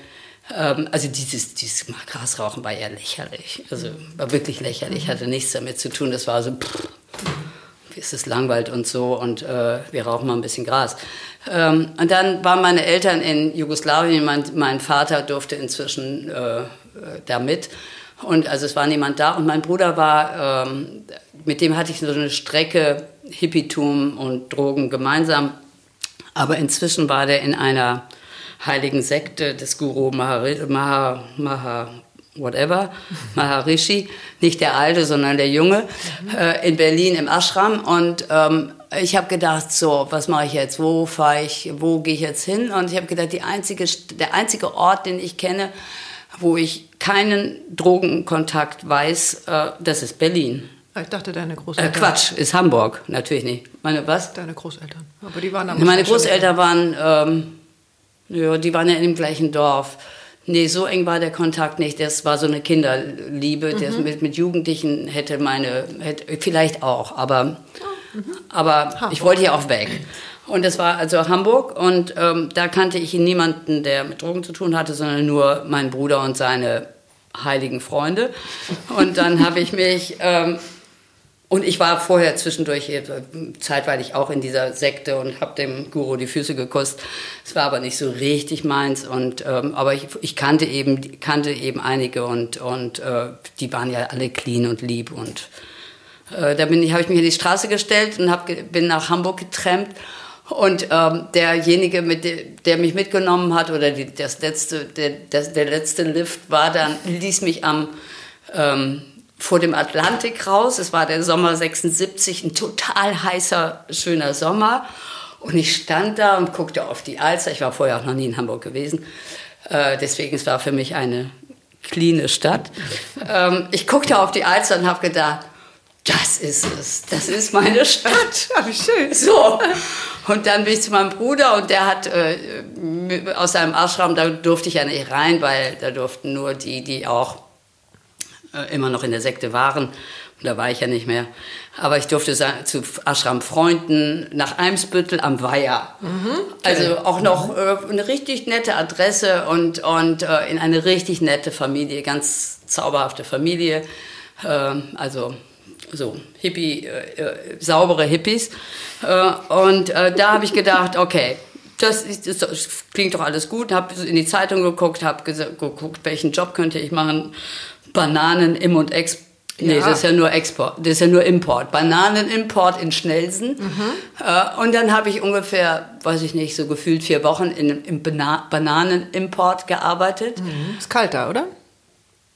ähm, also dieses, dieses Grasrauchen war ja lächerlich. Also war wirklich lächerlich, hatte nichts damit zu tun. Das war so, pff, ist es Langwald und so und äh, wir rauchen mal ein bisschen Gras. Ähm, und dann waren meine Eltern in Jugoslawien, mein, mein Vater durfte inzwischen äh, da mit. Und also es war niemand da und mein Bruder war, ähm, mit dem hatte ich so eine Strecke Hippietum und Drogen gemeinsam. Aber inzwischen war der in einer heiligen Sekte des Guru Mahari, Maha, Maha, whatever, Maharishi, nicht der Alte, sondern der Junge, äh, in Berlin im Ashram. Und ähm, ich habe gedacht, so, was mache ich jetzt? Wo fahre ich? Wo gehe ich jetzt hin? Und ich habe gedacht, die einzige, der einzige Ort, den ich kenne, wo ich keinen Drogenkontakt weiß, äh, das ist Berlin. Ich dachte, deine Großeltern. Äh, Quatsch, ist Hamburg, natürlich nicht. Meine was? Deine Großeltern. Aber die waren Meine Großeltern waren ähm, ja, die waren ja in dem gleichen Dorf. Nee, so eng war der Kontakt nicht. Das war so eine Kinderliebe. Mhm. Das mit, mit Jugendlichen hätte meine, hätte, vielleicht auch, aber, mhm. aber ich wollte ja auch weg. Und das war also Hamburg und ähm, da kannte ich niemanden, der mit Drogen zu tun hatte, sondern nur meinen Bruder und seine heiligen Freunde. Und dann habe ich mich ähm, und ich war vorher zwischendurch zeitweilig auch in dieser Sekte und habe dem Guru die Füße gekosst. Es war aber nicht so richtig meins. Und ähm, aber ich, ich, kannte eben kannte eben einige und und äh, die waren ja alle clean und lieb und äh, da bin ich habe ich mich in die Straße gestellt und hab, bin nach Hamburg getrennt. Und ähm, derjenige, mit de, der mich mitgenommen hat, oder die, das letzte, der, das, der letzte Lift war dann, ließ mich am ähm, vor dem Atlantik raus. Es war der Sommer 76, ein total heißer, schöner Sommer. Und ich stand da und guckte auf die Alster. Ich war vorher auch noch nie in Hamburg gewesen. Äh, deswegen es war für mich eine cleane Stadt. Ähm, ich guckte auf die Alster und habe gedacht, das ist es, das ist meine Stadt. Ja, wie schön. So. Und dann bin ich zu meinem Bruder und der hat äh, aus seinem Ashram, da durfte ich ja nicht rein, weil da durften nur die, die auch immer noch in der Sekte waren. Da war ich ja nicht mehr. Aber ich durfte zu Ashram Freunden nach Eimsbüttel am Weiher. Mhm, Also auch noch äh, eine richtig nette Adresse und, und äh, in eine richtig nette Familie, ganz zauberhafte Familie. Ähm, also so Hippie, äh, äh, saubere Hippies. Äh, und da habe ich gedacht, okay, das, ist, das, klingt doch alles gut. Habe in die Zeitung geguckt, habe geguckt, welchen Job könnte ich machen Bananen im und Export. Nee, ja. das ist ja nur Export, das ist ja nur Import. Bananenimport in Schnelsen. Mhm. Äh, und dann habe ich ungefähr, weiß ich nicht, so gefühlt vier Wochen in, im Bana Bananenimport gearbeitet. Mhm. Ist kalt da, oder?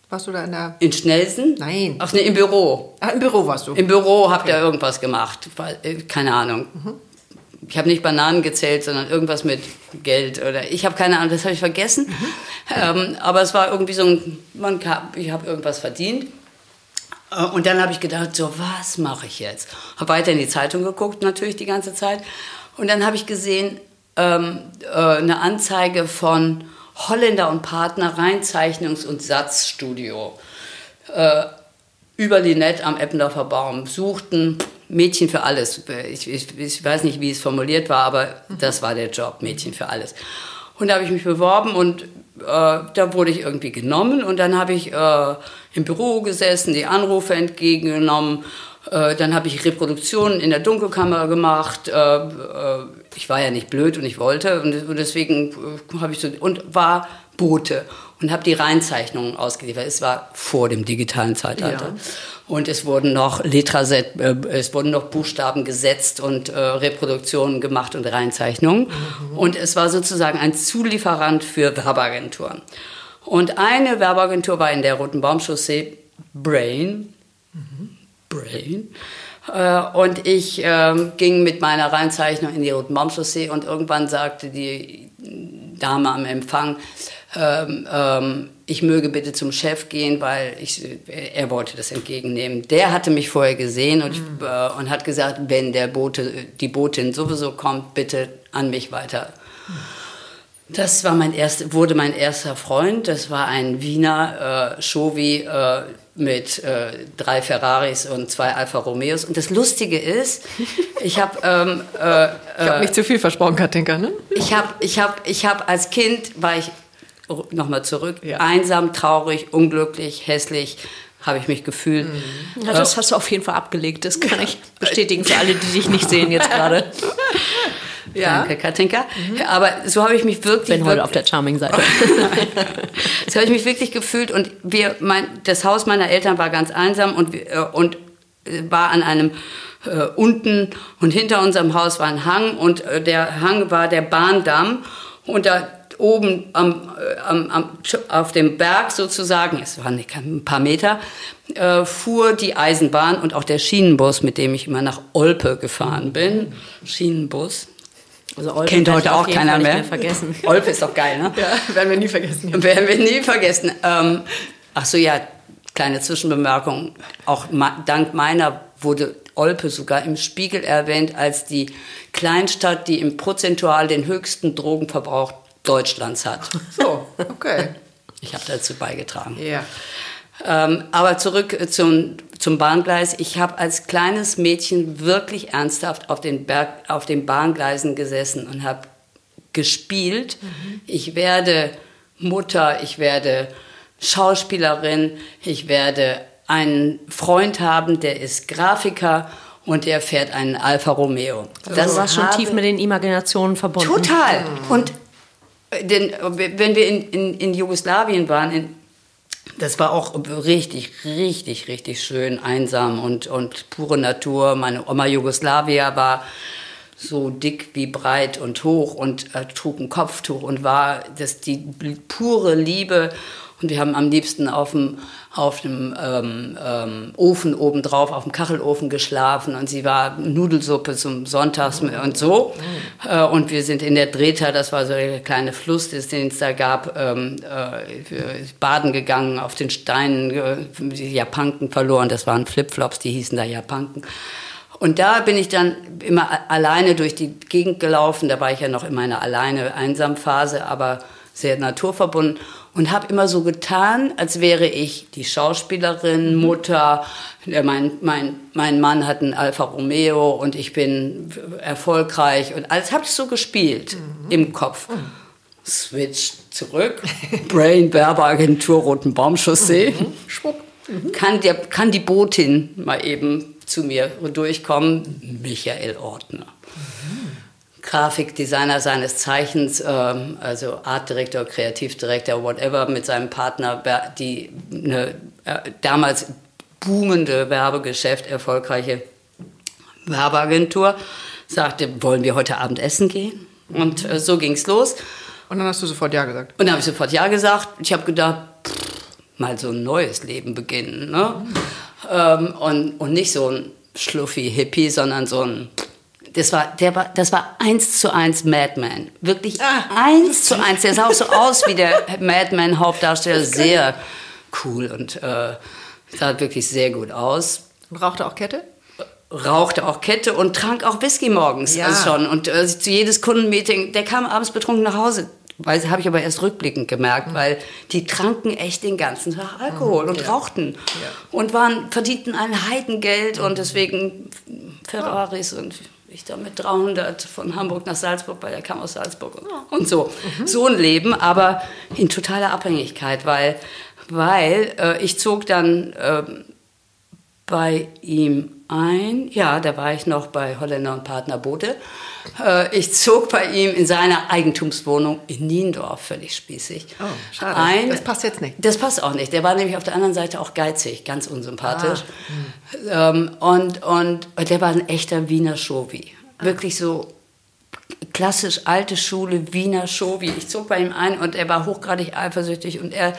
Warst du da in der... In Schnelsen? Nein. Auf, ne, Im Büro. Ah, im Büro warst du? Im Büro habt ihr irgendwas gemacht. Äh, keine Ahnung. Mhm. Ich habe nicht Bananen gezählt, sondern irgendwas mit Geld oder ich habe keine Ahnung, das habe ich vergessen. Mhm. Ähm, aber es war irgendwie so ein, man kann, ich habe irgendwas verdient. Äh, und dann habe ich gedacht, so was mache ich jetzt? Habe weiter in die Zeitung geguckt natürlich die ganze Zeit. Und dann habe ich gesehen ähm, äh, eine Anzeige von Holländer und Partner Reinzeichnungs- und Satzstudio. Äh, über Linette am Eppendorfer Baum suchten Mädchen für alles. Ich, ich, ich, weiß nicht, wie es formuliert war, aber das war der Job, Mädchen für alles. Und da habe ich mich beworben und äh, da wurde ich irgendwie genommen und dann habe ich äh, im Büro gesessen, die Anrufe entgegengenommen. Äh, dann habe ich Reproduktionen in der Dunkelkammer gemacht. Äh, äh, ich war ja nicht blöd und ich wollte und deswegen äh, habe ich so und war Bote und habe die Reinzeichnungen ausgeliefert. Es war vor dem digitalen Zeitalter. Ja. Und es wurden noch Letraset, äh, es wurden noch Buchstaben gesetzt und äh, Reproduktionen gemacht und Reinzeichnungen. Mhm. Und es war sozusagen ein Zulieferant für Werbeagenturen. Und eine Werbeagentur war in der Roten Baumchaussee, Brain. Mhm. Brain. Äh, und ich äh, ging mit meiner Reinzeichnung in die Roten Baumchaussee und irgendwann sagte die Dame am Empfang, ähm, ähm, ich möge bitte zum Chef gehen, weil ich, er wollte das entgegennehmen. Der hatte mich vorher gesehen und, mhm. äh, und hat gesagt, wenn der Bote, die Botin sowieso kommt, bitte an mich weiter. Das war mein erst, wurde mein erster Freund. Das war ein Wiener äh, Chauvi äh, mit äh, drei Ferraris und zwei Alfa Romeos. Und das Lustige ist, ich habe ähm, äh, ich habe nicht zu viel versprochen, Katinka, ne? Ich habe, ich habe, ich habe als Kind war ich nochmal zurück. Ja. Einsam, traurig, unglücklich, hässlich habe ich mich gefühlt. Mhm. Ja, das hast du auf jeden Fall abgelegt. Das kann ich bestätigen für alle, die dich nicht sehen jetzt gerade. Ja. Danke, Katinka. Mhm. Aber so habe ich mich wirklich. Bin heute auf der Charming-Seite. so habe ich mich wirklich gefühlt und wir, mein, das Haus meiner Eltern war ganz einsam und, äh, und war an einem äh, unten und hinter unserem Haus war ein Hang und äh, der Hang war der Bahndamm und da oben am, äh, am, am, auf dem Berg sozusagen, es waren ein paar Meter, äh, fuhr die Eisenbahn und auch der Schienenbus, mit dem ich immer nach Olpe gefahren bin. Schienenbus. Also Olpe Kennt heute auch keiner mehr. mehr. vergessen. Olpe ist doch geil, ne? Ja, werden wir nie vergessen. Werden wir nie vergessen. Ähm, ach so, ja, kleine Zwischenbemerkung. Auch dank meiner wurde Olpe sogar im Spiegel erwähnt als die Kleinstadt, die im prozentual den höchsten Drogenverbrauch Deutschlands hat. So, okay. Ich habe dazu beigetragen. Ja. Ähm, aber zurück zum, zum Bahngleis. Ich habe als kleines Mädchen wirklich ernsthaft auf den, Berg, auf den Bahngleisen gesessen und habe gespielt. Mhm. Ich werde Mutter, ich werde Schauspielerin, ich werde einen Freund haben, der ist Grafiker und der fährt einen Alfa Romeo. Also das war schon tief mit den Imaginationen verbunden. Total. Und denn wenn wir in, in, in Jugoslawien waren, in, das war auch richtig, richtig, richtig schön, einsam und, und pure Natur. Meine Oma Jugoslawia war so dick wie breit und hoch und äh, trug ein Kopftuch und war das die pure Liebe und wir haben am liebsten auf dem, auf dem ähm, ähm, Ofen obendrauf, auf dem Kachelofen geschlafen. Und sie war Nudelsuppe zum Sonntags und so. Äh, und wir sind in der Drehta, das war so der kleine Fluss, den es da gab, ähm, äh, baden gegangen auf den Steinen, äh, die Japanken verloren. Das waren Flipflops, die hießen da Japanken. Und da bin ich dann immer alleine durch die Gegend gelaufen. Da war ich ja noch in meiner alleine Einsamphase, aber sehr naturverbunden und habe immer so getan, als wäre ich die Schauspielerin, mhm. Mutter. Mein, mein, mein Mann hat einen Alfa Romeo und ich bin erfolgreich und alles habe ich so gespielt mhm. im Kopf. Mhm. Switch zurück, Brain Werbeagentur Roten Baumchaussee. Mhm. Schwupp. Mhm. Kann, der, kann die Botin mal eben zu mir durchkommen? Michael Ortner. Grafikdesigner seines Zeichens, ähm, also Artdirektor, Kreativdirektor, whatever, mit seinem Partner, die eine äh, damals boomende Werbegeschäft, erfolgreiche Werbeagentur, sagte, wollen wir heute Abend essen gehen? Und äh, so ging's los. Und dann hast du sofort Ja gesagt? Und dann habe ich sofort Ja gesagt. Ich habe gedacht, pff, mal so ein neues Leben beginnen. Ne? Mhm. Ähm, und, und nicht so ein schluffi Hippie, sondern so ein das war, der war, das war eins zu eins Madman. Wirklich ah. eins zu eins. Der sah auch so aus wie der Madman-Hauptdarsteller. Sehr cool und äh, sah wirklich sehr gut aus. Und rauchte auch Kette? Rauchte auch Kette und trank auch Whisky morgens ja. also schon. Und äh, zu jedes Kundenmeeting, der kam abends betrunken nach Hause. Habe ich aber erst rückblickend gemerkt, mhm. weil die tranken echt den ganzen Tag Alkohol mhm. und ja. rauchten ja. und waren verdienten ein Heidengeld mhm. und deswegen Ferraris und ich da mit 300 von Hamburg nach Salzburg, weil er kam aus Salzburg und, und so. Mhm. So ein Leben, aber in totaler Abhängigkeit, weil, weil äh, ich zog dann äh, bei ihm ein, ja, da war ich noch bei Holländer und Partner Bote. Äh, ich zog bei ihm in seiner Eigentumswohnung in Niendorf, völlig spießig. Oh, schade. Ein, das passt jetzt nicht. Das passt auch nicht. Der war nämlich auf der anderen Seite auch geizig, ganz unsympathisch. Ah. Ähm, und, und der war ein echter Wiener Schowi. Wirklich so klassisch alte Schule, Wiener Schowi. Ich zog bei ihm ein und er war hochgradig eifersüchtig und er,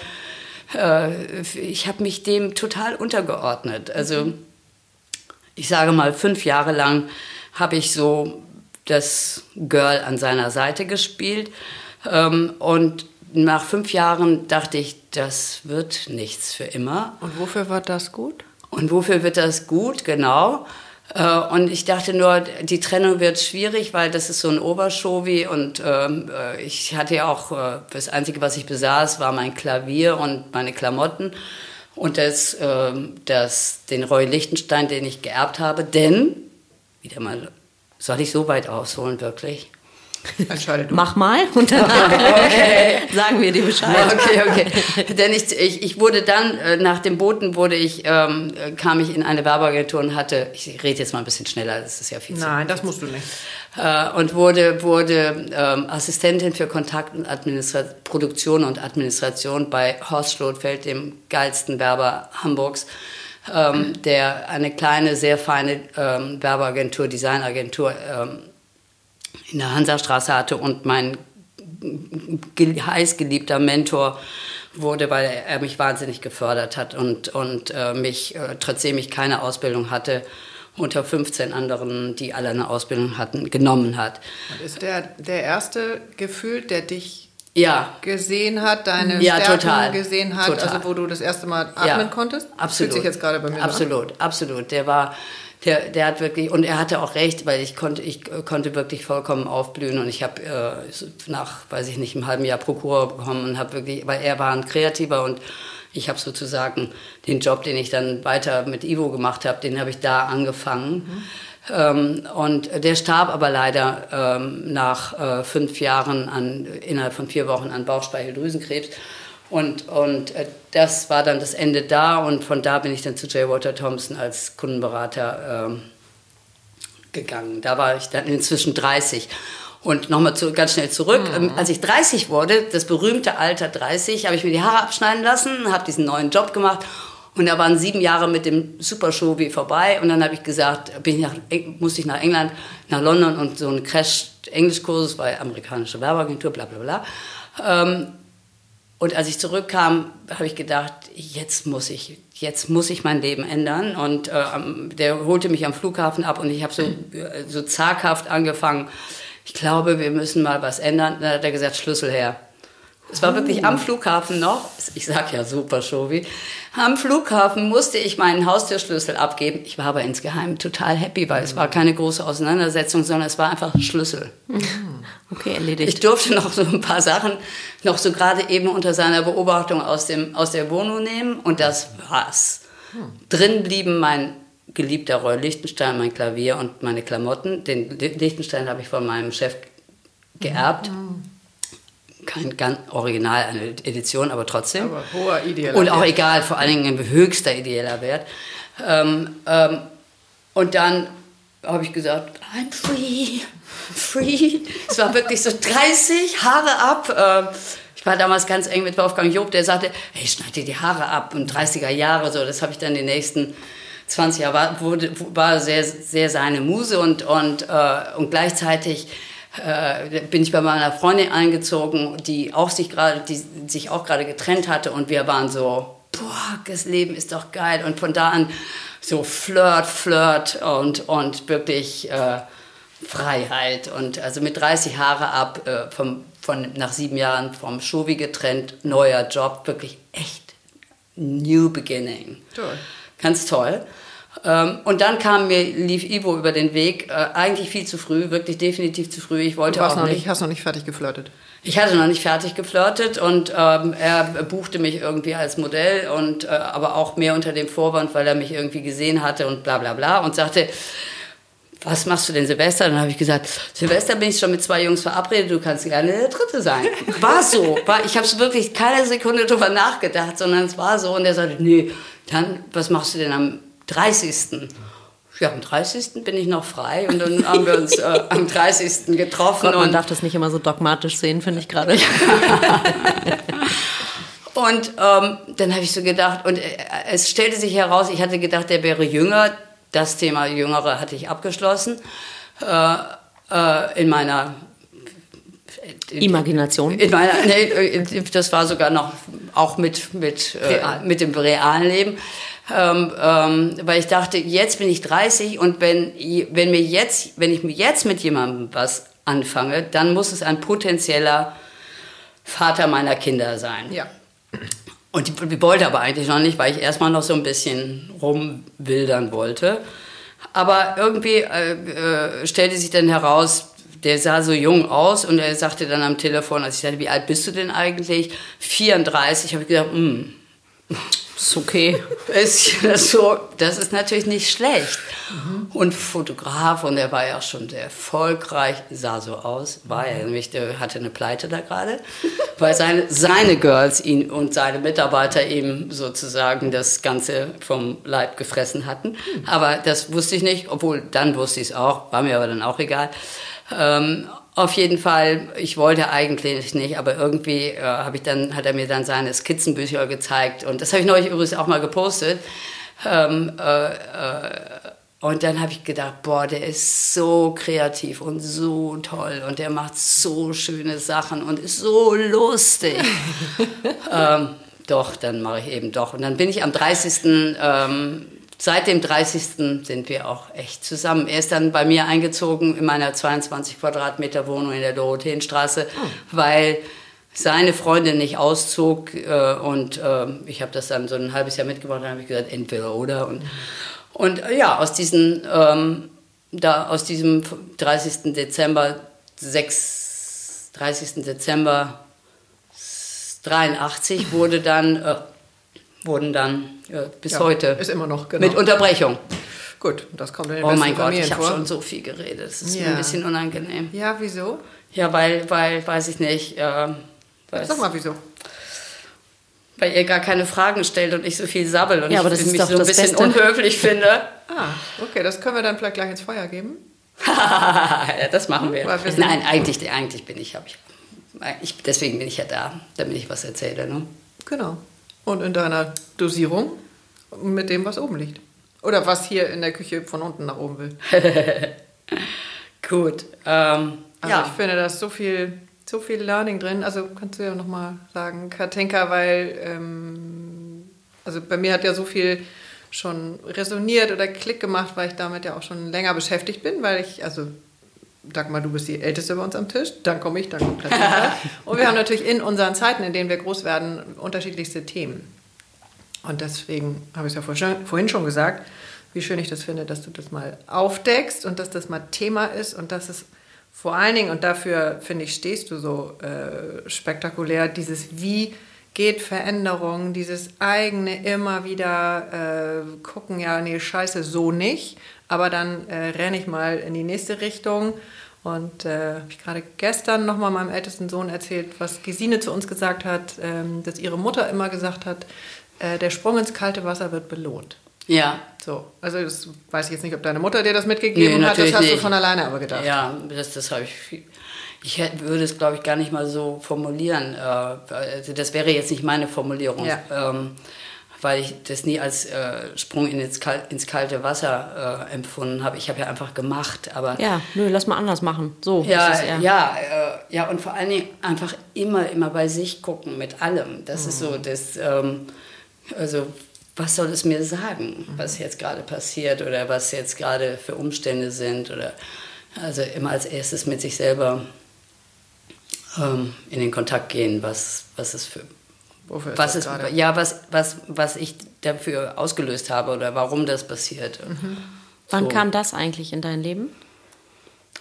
äh, ich habe mich dem total untergeordnet. Also mhm ich sage mal, fünf Jahre lang habe ich so das Girl an seiner Seite gespielt. Ähm, und nach fünf Jahren dachte ich, das wird nichts für immer. Und wofür war das gut? Und wofür wird das gut, genau. Äh, und ich dachte nur, die Trennung wird schwierig, weil das ist so ein Oberschowi und ähm, äh, ich hatte ja auch, äh, das Einzige, was ich besaß, war mein Klavier und meine Klamotten und das, äh, das, den Roy Lichtenstein, den ich geerbt habe, denn, wieder mal, soll ich so weit ausholen, wirklich? Entscheide du. Mach mal und dann okay. sagen wir dir Bescheid. Okay, okay. Denn ich, ich, ich wurde dann, äh, nach dem Boten wurde ich, ähm, kam ich in eine Werbeagentur und hatte, ich rede jetzt mal ein bisschen schneller, das ist ja viel zu Nein, das musst du nicht. Äh, und wurde, wurde ähm, Assistentin für Kontakt und Produktion und Administration bei Horst Schlotfeld, dem geilsten Werber Hamburgs. Ähm, der eine kleine, sehr feine ähm, Werbeagentur, Designagentur ähm, in der Hansastraße hatte und mein heißgeliebter Mentor wurde, weil er mich wahnsinnig gefördert hat und, und äh, mich, äh, trotzdem ich keine Ausbildung hatte, unter 15 anderen, die alle eine Ausbildung hatten, genommen hat. Und ist der der erste gefühlt, der dich ja. gesehen hat, deine ja, Stärken total. gesehen hat, total. also wo du das erste Mal atmen ja, konntest? Absolut. Fühlt sich jetzt gerade bei mir Absolut, an. absolut. Der war der, der hat wirklich, und er hatte auch recht, weil ich konnte, ich konnte wirklich vollkommen aufblühen und ich habe äh, nach, weiß ich nicht, einem halben Jahr Prokura bekommen und habe wirklich, weil er war ein Kreativer und ich habe sozusagen den Job, den ich dann weiter mit Ivo gemacht habe, den habe ich da angefangen. Mhm. Ähm, und der starb aber leider ähm, nach äh, fünf Jahren an, innerhalb von vier Wochen an Bauchspeicheldrüsenkrebs. Und, und äh, das war dann das Ende da und von da bin ich dann zu J. Walter Thompson als Kundenberater ähm, gegangen. Da war ich dann inzwischen 30. Und nochmal zu, ganz schnell zurück. Mhm. Als ich 30 wurde, das berühmte Alter 30, habe ich mir die Haare abschneiden lassen, habe diesen neuen Job gemacht und da waren sieben Jahre mit dem Super Show wie vorbei. Und dann habe ich gesagt, bin ich nach, musste ich nach England, nach London und so einen Crash-Englischkurs bei amerikanischer Werbeagentur, bla bla bla. Ähm, und als ich zurückkam, habe ich gedacht, jetzt muss ich, jetzt muss ich mein Leben ändern. Und äh, der holte mich am Flughafen ab und ich habe so, so zaghaft angefangen. Ich glaube, wir müssen mal was ändern. Dann hat er gesagt, Schlüssel her. Es war wirklich am Flughafen noch, ich sag ja super Shovi, am Flughafen musste ich meinen Haustürschlüssel abgeben. Ich war aber insgeheim total happy, weil es war keine große Auseinandersetzung, sondern es war einfach Schlüssel. Okay, erledigt. Ich durfte noch so ein paar Sachen noch so gerade eben unter seiner Beobachtung aus, dem, aus der Wohnung nehmen und das war's. Drin blieben mein geliebter Roy Lichtenstein, mein Klavier und meine Klamotten. Den Lichtenstein habe ich von meinem Chef geerbt. Mhm kein ganz original eine Edition, aber trotzdem. Aber hoher ideeller Und auch Wert. egal, vor allen Dingen ein höchster ideeller Wert. Ähm, ähm, und dann habe ich gesagt, I'm free, free. Es war wirklich so 30, Haare ab. Äh, ich war damals ganz eng mit Wolfgang Job, der sagte, hey, schneid dir die Haare ab. Und 30er Jahre, so, das habe ich dann die nächsten 20 Jahre, war, wurde, war sehr, sehr seine Muse und, und, äh, und gleichzeitig äh, bin ich bei meiner Freundin eingezogen, die auch sich gerade, die sich auch gerade getrennt hatte und wir waren so, boah, das Leben ist doch geil. Und von da an so Flirt, Flirt und, und wirklich äh, Freiheit. Und also mit 30 Haare ab, äh, vom, von, nach sieben Jahren vom Shovi getrennt, neuer Job, wirklich echt new beginning. Toll. Ganz toll. Ähm, und dann kam mir, lief Ivo über den Weg, äh, eigentlich viel zu früh, wirklich definitiv zu früh. Ich wollte du warst auch noch nicht. nicht. Hast noch nicht fertig geflirtet? Ich hatte noch nicht fertig geflirtet und ähm, er buchte mich irgendwie als Modell und äh, aber auch mehr unter dem Vorwand, weil er mich irgendwie gesehen hatte und bla bla bla und sagte, was machst du denn Silvester? Dann habe ich gesagt, Silvester bin ich schon mit zwei Jungs verabredet, du kannst gerne der Dritte sein. War so. War, ich habe es wirklich keine Sekunde drüber nachgedacht, sondern es war so. Und er sagte, nee, dann, was machst du denn am 30.? Ja, am 30. bin ich noch frei und dann haben wir uns äh, am 30. getroffen. Gott, man und darf das nicht immer so dogmatisch sehen, finde ich gerade. Und ähm, dann habe ich so gedacht, und äh, es stellte sich heraus, ich hatte gedacht, der wäre jünger. Das Thema Jüngere hatte ich abgeschlossen. Äh, äh, in meiner Imagination. In meiner, nee, das war sogar noch auch mit, mit, äh, mit dem realen Leben. Ähm, ähm, weil ich dachte, jetzt bin ich 30 und wenn, wenn, mir jetzt, wenn ich mir jetzt mit jemandem was anfange, dann muss es ein potenzieller Vater meiner Kinder sein. Ja. Und die, die wollte aber eigentlich noch nicht, weil ich erstmal noch so ein bisschen rumwildern wollte. Aber irgendwie äh, äh, stellte sich dann heraus, der sah so jung aus und er sagte dann am Telefon, als ich sagte, wie alt bist du denn eigentlich? 34. Habe ich gedacht, hm, ist okay. Ist so, das ist natürlich nicht schlecht. Mhm. Und Fotograf, und er war ja auch schon sehr erfolgreich, sah so aus, war er nämlich, der hatte eine Pleite da gerade, weil seine, seine Girls ihn und seine Mitarbeiter ihm sozusagen das Ganze vom Leib gefressen hatten. Aber das wusste ich nicht, obwohl dann wusste ich es auch, war mir aber dann auch egal. Ähm, auf jeden Fall, ich wollte eigentlich nicht, aber irgendwie äh, habe ich dann, hat er mir dann seine Skizzenbücher gezeigt und das habe ich neulich übrigens auch mal gepostet. Ähm, äh, äh, und dann habe ich gedacht, boah, der ist so kreativ und so toll und der macht so schöne Sachen und ist so lustig. ähm, doch, dann mache ich eben doch. Und dann bin ich am 30. Ähm, seit dem 30. sind wir auch echt zusammen. Er ist dann bei mir eingezogen in meiner 22 Quadratmeter Wohnung in der Dorotheenstraße, oh. weil seine Freundin nicht auszog äh, und äh, ich habe das dann so ein halbes Jahr mitgebracht, dann habe ich gesagt, entweder oder und, und äh, ja, aus diesen, ähm, da, aus diesem 30. Dezember, 6, 30. Dezember 83 wurde dann, äh, wurden dann ja, bis ja, heute. Ist immer noch, genau. Mit Unterbrechung. Gut, das kommt in den Oh mein Gott, ich habe schon so viel geredet. Das ist ja. mir ein bisschen unangenehm. Ja, wieso? Ja, weil, weil weiß ich nicht. Äh, Sag mal, wieso? Weil ihr gar keine Fragen stellt und ich so viel sabbel und ja, aber ich das ist mich doch so ein bisschen Beste. unhöflich finde. ah, okay, das können wir dann vielleicht gleich ins Feuer geben. ja, das machen wir. wir Nein, eigentlich, eigentlich bin ich, ich, ich, deswegen bin ich ja da, damit ich was erzähle. Ne? Genau. Und in deiner Dosierung mit dem, was oben liegt. Oder was hier in der Küche von unten nach oben will. Gut. Ähm, also ja. ich finde, da ist so viel, so viel Learning drin. Also kannst du ja nochmal sagen, Katinka, weil ähm, also bei mir hat ja so viel schon resoniert oder Klick gemacht, weil ich damit ja auch schon länger beschäftigt bin, weil ich, also Dagmar, du bist die Älteste bei uns am Tisch, dann komme ich, dann kommt Katinka. Und wir haben natürlich in unseren Zeiten, in denen wir groß werden, unterschiedlichste Themen. Und deswegen habe ich es ja vorhin schon gesagt, wie schön ich das finde, dass du das mal aufdeckst und dass das mal Thema ist und dass es vor allen Dingen, und dafür finde ich, stehst du so äh, spektakulär, dieses Wie geht Veränderung, dieses eigene immer wieder äh, gucken, ja, nee, scheiße, so nicht, aber dann äh, renne ich mal in die nächste Richtung. Und äh, habe ich gerade gestern nochmal meinem ältesten Sohn erzählt, was Gesine zu uns gesagt hat, ähm, dass ihre Mutter immer gesagt hat, äh, der Sprung ins kalte Wasser wird belohnt. Ja. So, also das weiß ich jetzt nicht, ob deine Mutter dir das mitgegeben nee, hat, das hast nicht. du von alleine aber gedacht. Ja, das, das habe ich. Ich würde es, glaube ich, gar nicht mal so formulieren. Äh, also das wäre jetzt nicht meine Formulierung. Ja. Ähm, weil ich das nie als äh, Sprung in ins, Kal ins, kalte Wasser äh, empfunden habe. Ich habe ja einfach gemacht. Aber ja, nö, lass mal anders machen. So. Ja, ja, äh, ja, und vor allen Dingen einfach immer, immer bei sich gucken mit allem. Das mhm. ist so, das, ähm, also was soll es mir sagen, was jetzt gerade passiert oder was jetzt gerade für Umstände sind oder also immer als erstes mit sich selber ähm, in den Kontakt gehen, was, was es für Wofür was ist, ja, was, was, was ich dafür ausgelöst habe oder warum das passiert. Mhm. Wann so. kam das eigentlich in dein Leben?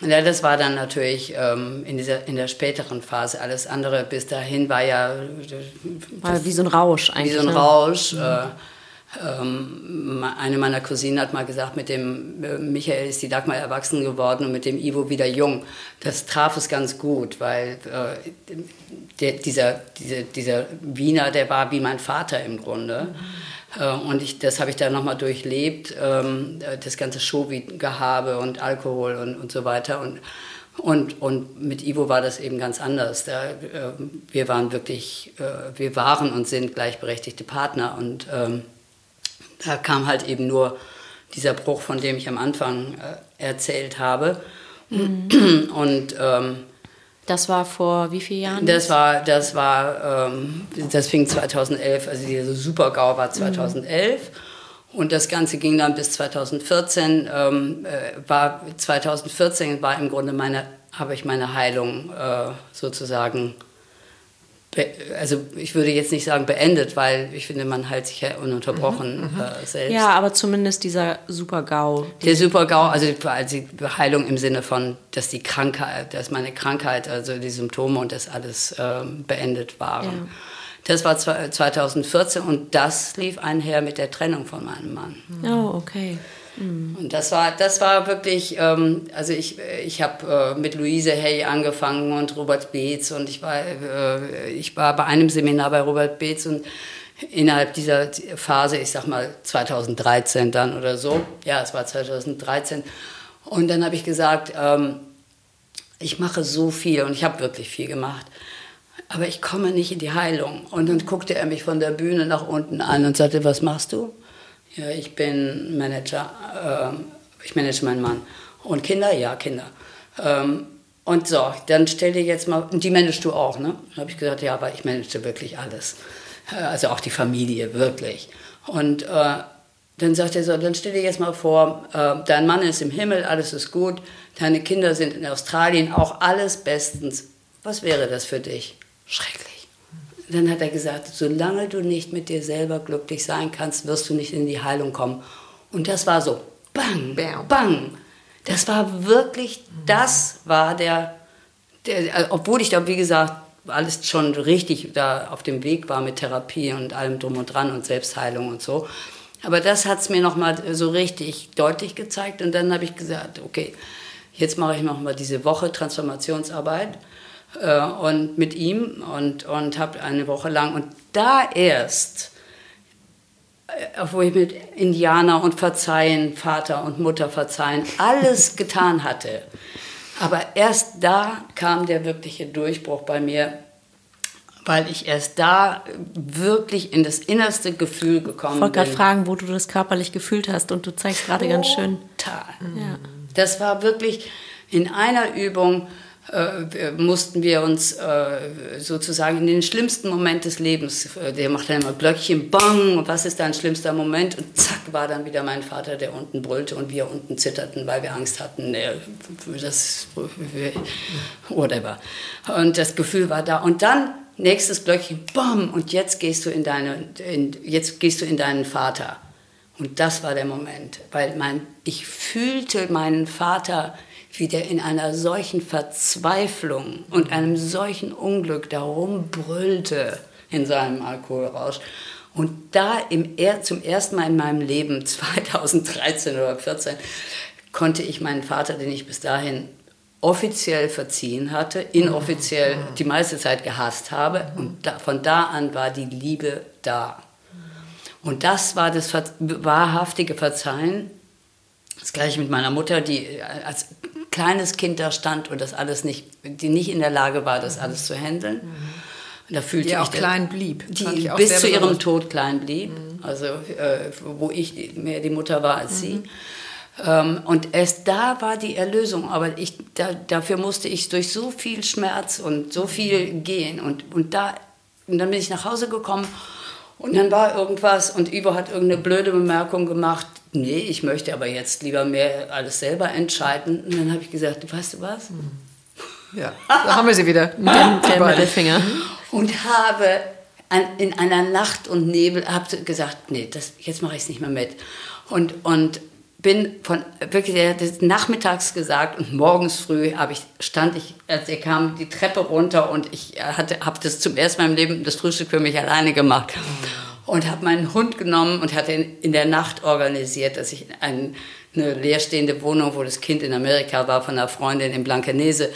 Ja, das war dann natürlich ähm, in, dieser, in der späteren Phase. Alles andere bis dahin war ja. War wie so ein Rausch eigentlich. Wie so ein ne? Rausch. Mhm. Äh, eine meiner Cousinen hat mal gesagt, mit dem äh, Michael ist die Dagmar erwachsen geworden und mit dem Ivo wieder jung. Das traf es ganz gut, weil äh, der, dieser, dieser, dieser Wiener, der war wie mein Vater im Grunde. Äh, und ich, das habe ich dann nochmal durchlebt, ähm, das ganze Showgehabe und Alkohol und, und so weiter. Und, und, und mit Ivo war das eben ganz anders. Da, äh, wir waren wirklich, äh, wir waren und sind gleichberechtigte Partner und ähm, da kam halt eben nur dieser Bruch, von dem ich am Anfang äh, erzählt habe. Mhm. Und ähm, das war vor wie vielen Jahren? Das war, das war, ähm, das fing 2011, also dieser Super-GAU war 2011. Mhm. Und das Ganze ging dann bis 2014. Ähm, äh, war 2014 war im Grunde meine, habe ich meine Heilung äh, sozusagen also ich würde jetzt nicht sagen beendet, weil ich finde, man heilt sich ja ununterbrochen mhm, mhm. äh, selbst. Ja, aber zumindest dieser Super-GAU. Der Super-GAU, also die Heilung im Sinne von, dass die Krankheit, dass meine Krankheit, also die Symptome und das alles äh, beendet waren. Ja. Das war 2014 und das lief einher mit der Trennung von meinem Mann. Oh, okay. Mhm. Und das war, das war wirklich, ähm, also ich, ich habe äh, mit Luise Hay angefangen und Robert Beetz und ich war, äh, ich war bei einem Seminar bei Robert Beetz und innerhalb dieser Phase, ich sag mal 2013 dann oder so, ja, es war 2013, und dann habe ich gesagt, ähm, ich mache so viel und ich habe wirklich viel gemacht. Aber ich komme nicht in die Heilung. Und dann guckte er mich von der Bühne nach unten an und sagte, was machst du? Ja, ich bin Manager. Ähm, ich manage meinen Mann. Und Kinder? Ja, Kinder. Ähm, und so, dann stell dir jetzt mal, die managst du auch, ne? Dann habe ich gesagt, ja, aber ich manage wirklich alles. Äh, also auch die Familie, wirklich. Und äh, dann sagt er so, dann stell dir jetzt mal vor, äh, dein Mann ist im Himmel, alles ist gut, deine Kinder sind in Australien, auch alles bestens. Was wäre das für dich? Schrecklich dann hat er gesagt, solange du nicht mit dir selber glücklich sein kannst, wirst du nicht in die Heilung kommen. Und das war so, bang, bang. Das war wirklich, das war der, der obwohl ich da, wie gesagt, alles schon richtig da auf dem Weg war mit Therapie und allem drum und dran und Selbstheilung und so. Aber das hat es mir nochmal so richtig deutlich gezeigt. Und dann habe ich gesagt, okay, jetzt mache ich nochmal diese Woche Transformationsarbeit äh, und mit ihm und, und habe eine Woche lang und da erst, äh, obwohl ich mit Indianer und Verzeihen, Vater und Mutter verzeihen, alles getan hatte, aber erst da kam der wirkliche Durchbruch bei mir, weil ich erst da wirklich in das innerste Gefühl gekommen bin. Ich wollte gerade fragen, wo du das körperlich gefühlt hast und du zeigst gerade ganz schön. Total. Ja. Das war wirklich in einer Übung, äh, mussten wir uns äh, sozusagen in den schlimmsten Moment des Lebens, äh, der macht dann immer Glöckchen, bang, was ist dein schlimmster Moment? Und zack, war dann wieder mein Vater, der unten brüllte und wir unten zitterten, weil wir Angst hatten, äh, das, whatever. Und das Gefühl war da. Und dann nächstes Glöckchen, bam, und jetzt gehst du in, deine, in, jetzt gehst du in deinen Vater. Und das war der Moment, weil mein, ich fühlte meinen Vater, wie der in einer solchen Verzweiflung und einem solchen Unglück darum brüllte in seinem Alkoholrausch. Und da im, zum ersten Mal in meinem Leben, 2013 oder 2014, konnte ich meinen Vater, den ich bis dahin offiziell verziehen hatte, inoffiziell die meiste Zeit gehasst habe. Und da, von da an war die Liebe da. Und das war das wahrhaftige Verzeihen. Das gleiche mit meiner Mutter, die als kleines Kind da stand und das alles nicht, die nicht in der Lage war, das alles zu handeln. Und da fühlte die ich auch klein blieb. Die bis zu ihrem Tod klein blieb. Mhm. Also äh, wo ich mehr die Mutter war als mhm. sie. Ähm, und erst da war die Erlösung. Aber ich, da, dafür musste ich durch so viel Schmerz und so viel gehen. Und, und, da, und dann bin ich nach Hause gekommen Und dann war irgendwas und Ivo hat irgendeine blöde Bemerkung gemacht. Nee, ich möchte aber jetzt lieber mehr alles selber entscheiden. Und dann habe ich gesagt, weißt du was? Ja, da haben wir sie wieder. Der Mittelfinger. Und habe an, in einer Nacht und Nebel gesagt, nee, das, jetzt mache ich es nicht mehr mit. Und, und bin von wirklich nachmittags gesagt und morgens früh habe ich stand ich als er kam die Treppe runter und ich hatte habe das zum ersten Mal im Leben das Frühstück für mich alleine gemacht und habe meinen Hund genommen und hatte ihn in der Nacht organisiert, dass ich ein, eine leerstehende Wohnung, wo das Kind in Amerika war von einer Freundin in Blankenese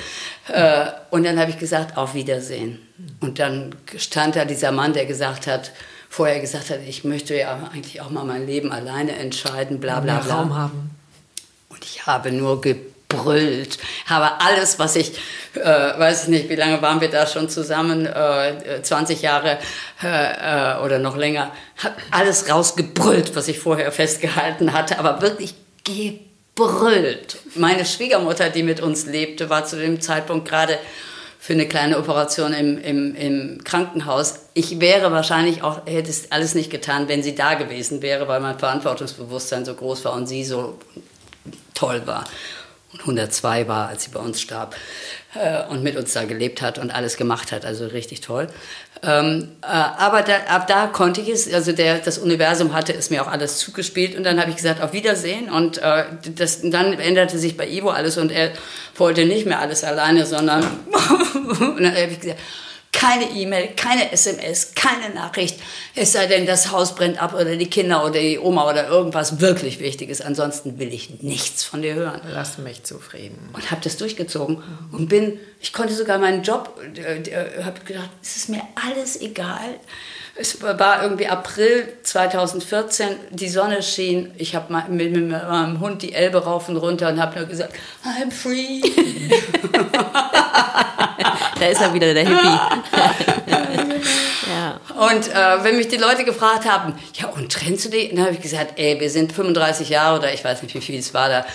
äh, und dann habe ich gesagt auf Wiedersehen und dann stand da dieser Mann, der gesagt hat vorher gesagt hat, ich möchte ja eigentlich auch mal mein Leben alleine entscheiden, bla bla bla. Raum haben. Und ich habe nur gebrüllt, habe alles, was ich, äh, weiß ich nicht, wie lange waren wir da schon zusammen, äh, 20 Jahre äh, oder noch länger, habe alles rausgebrüllt, was ich vorher festgehalten hatte, aber wirklich gebrüllt. Meine Schwiegermutter, die mit uns lebte, war zu dem Zeitpunkt gerade für eine kleine Operation im, im, im Krankenhaus. Ich wäre wahrscheinlich auch, hätte es alles nicht getan, wenn sie da gewesen wäre, weil mein Verantwortungsbewusstsein so groß war und sie so toll war. Und 102 war, als sie bei uns starb äh, und mit uns da gelebt hat und alles gemacht hat. Also richtig toll. Ähm, äh, aber da, ab da konnte ich es, also der, das Universum hatte es mir auch alles zugespielt und dann habe ich gesagt, auf Wiedersehen und äh, das, dann änderte sich bei Ivo alles und er wollte nicht mehr alles alleine, sondern und dann habe ich gesagt, keine E-Mail, keine SMS, keine Nachricht. Es sei denn, das Haus brennt ab oder die Kinder oder die Oma oder irgendwas wirklich Wichtiges. Ansonsten will ich nichts von dir hören. Lass mich zufrieden. Und habe das durchgezogen und bin, ich konnte sogar meinen Job, äh, äh, habe gedacht, es ist mir alles egal. Es war irgendwie April 2014, die Sonne schien. Ich habe mit, mit meinem Hund die Elbe rauf und runter und habe nur gesagt, I'm free. da ist er wieder, der Hippie. ja. Und äh, wenn mich die Leute gefragt haben, ja, und trennst du dich? Dann habe ich gesagt, ey, wir sind 35 Jahre oder ich weiß nicht, wie viel es war da.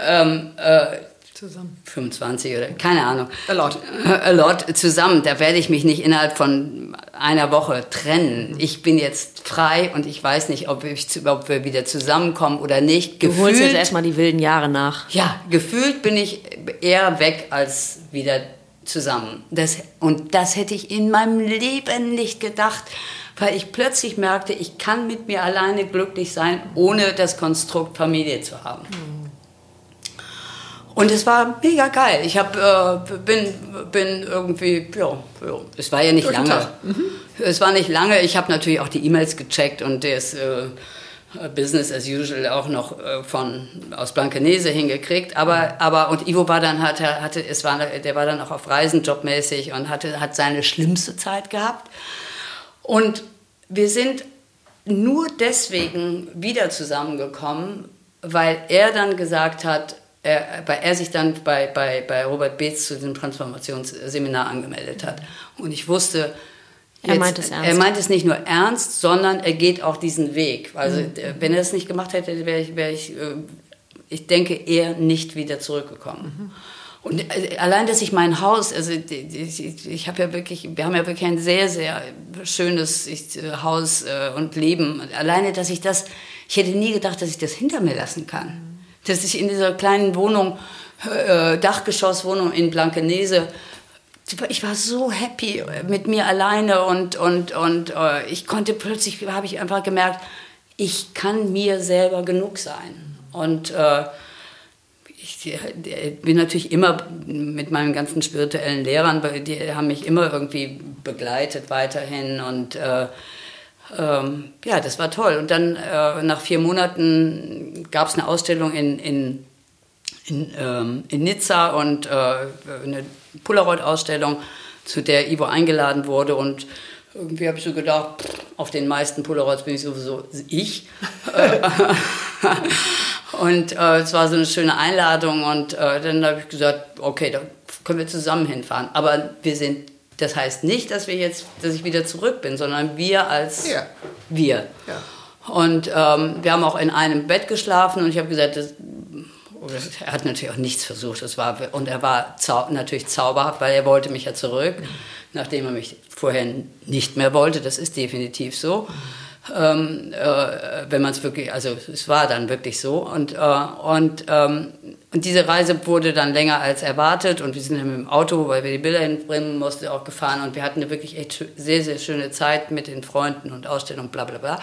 Ähm, äh, zusammen. 25 oder keine Ahnung. A lot. A lot zusammen. Da werde ich mich nicht innerhalb von einer Woche trennen. Ich bin jetzt frei und ich weiß nicht, ob, ich, ob wir wieder zusammenkommen oder nicht. Du gefühlt, holst jetzt erstmal die wilden Jahre nach. Ja, gefühlt bin ich eher weg als wieder zusammen. Das, und das hätte ich in meinem Leben nicht gedacht, weil ich plötzlich merkte, ich kann mit mir alleine glücklich sein, ohne das Konstrukt Familie zu haben. Mhm. Und es war mega geil. Ich hab, äh, bin, bin irgendwie, ja, ja, es war ja nicht lange. Mhm. Es war nicht lange. Ich habe natürlich auch die E-Mails gecheckt und das äh, Business as usual auch noch äh, von aus Blankenese hingekriegt. Aber, aber und Ivo war dann hat hatte es war der war dann auch auf Reisen jobmäßig und hatte hat seine schlimmste Zeit gehabt. Und wir sind nur deswegen wieder zusammengekommen, weil er dann gesagt hat, er, weil er sich dann bei, bei, bei Robert Beetz zu diesem Transformationsseminar angemeldet hat. Und ich wusste, Jetzt, er meint es ernst. Er meint es nicht nur ernst, sondern er geht auch diesen Weg. Also mhm. wenn er es nicht gemacht hätte, wäre ich, wär ich, äh, ich denke, eher nicht wieder zurückgekommen. Mhm. Und äh, allein, dass ich mein Haus, also ich, ich habe ja wirklich, wir haben ja wirklich ein sehr, sehr schönes äh, Haus und Leben. Alleine, dass ich das, ich hätte nie gedacht, dass ich das hinter mir lassen kann dass ich in dieser kleinen Wohnung, äh, Dachgeschosswohnung in Blankenese, ich war so happy mit mir alleine und, und, und äh, ich konnte plötzlich, habe ich einfach gemerkt, ich kann mir selber genug sein. Und äh, ich bin natürlich immer mit meinen ganzen spirituellen Lehrern, die haben mich immer irgendwie begleitet weiterhin und äh, ähm, ja, das war toll. Und dann äh, nach vier Monaten gab es eine Ausstellung in, in, in, ähm, in Nizza und äh, eine Polaroid-Ausstellung, zu der Ivo eingeladen wurde. Und irgendwie habe ich so gedacht, pff, auf den meisten Polaroids bin ich sowieso ich. und äh, es war so eine schöne Einladung. Und äh, dann habe ich gesagt, okay, da können wir zusammen hinfahren. Aber wir sind das heißt nicht, dass wir jetzt, dass ich wieder zurück bin, sondern wir als ja. wir. Ja. Und ähm, wir haben auch in einem Bett geschlafen und ich habe gesagt, das, er hat natürlich auch nichts versucht. Das war, und er war zau natürlich zauberhaft, weil er wollte mich ja zurück, nachdem er mich vorher nicht mehr wollte. Das ist definitiv so. Ähm, äh, wenn man es wirklich, also es war dann wirklich so. Und, äh, und, ähm, und diese Reise wurde dann länger als erwartet und wir sind dann mit dem Auto, weil wir die Bilder hinbringen mussten, auch gefahren und wir hatten eine wirklich echt sehr, sehr schöne Zeit mit den Freunden und Ausstellungen, bla bla bla.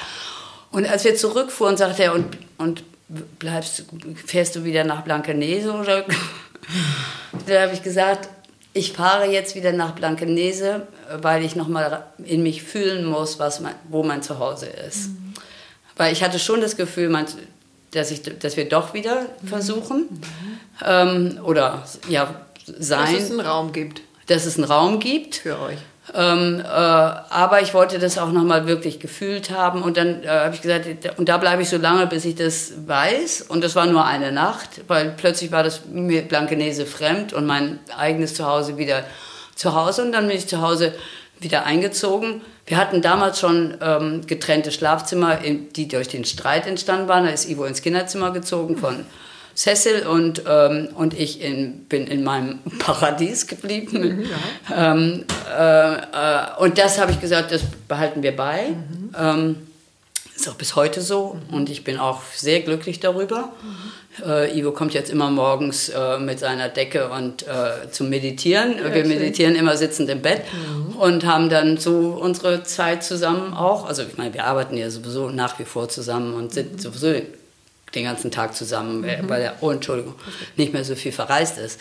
Und als wir zurückfuhren, sagte er, und, und bleibst, fährst du wieder nach Blankenese oder? da habe ich gesagt, ich fahre jetzt wieder nach Blankenese, weil ich nochmal in mich fühlen muss, was mein, wo mein Zuhause ist. Mhm. Weil ich hatte schon das Gefühl, mein, dass, ich, dass wir doch wieder mhm. versuchen mhm. ähm, oder ja sein. Dass es einen Raum gibt. Dass es einen Raum gibt. Für euch. Ähm, äh, aber ich wollte das auch nochmal wirklich gefühlt haben. Und dann äh, habe ich gesagt, und da bleibe ich so lange, bis ich das weiß. Und das war nur eine Nacht, weil plötzlich war das mir Blankenese fremd und mein eigenes Zuhause wieder zu Hause. Und dann bin ich zu Hause wieder eingezogen. Wir hatten damals schon ähm, getrennte Schlafzimmer, die durch den Streit entstanden waren. Da ist Ivo ins Kinderzimmer gezogen von Cecil und, ähm, und ich in, bin in meinem Paradies geblieben. Mhm, ja. ähm, äh, äh, und das habe ich gesagt, das behalten wir bei. Mhm. Ähm, ist auch bis heute so mhm. und ich bin auch sehr glücklich darüber. Mhm. Äh, Ivo kommt jetzt immer morgens äh, mit seiner Decke und äh, zum Meditieren. Ja, wir meditieren schön. immer sitzend im Bett mhm. und haben dann so unsere Zeit zusammen auch. Also ich meine, wir arbeiten ja sowieso nach wie vor zusammen und sind sowieso den ganzen Tag zusammen, mhm. weil er, oh Entschuldigung, nicht mehr so viel verreist ist.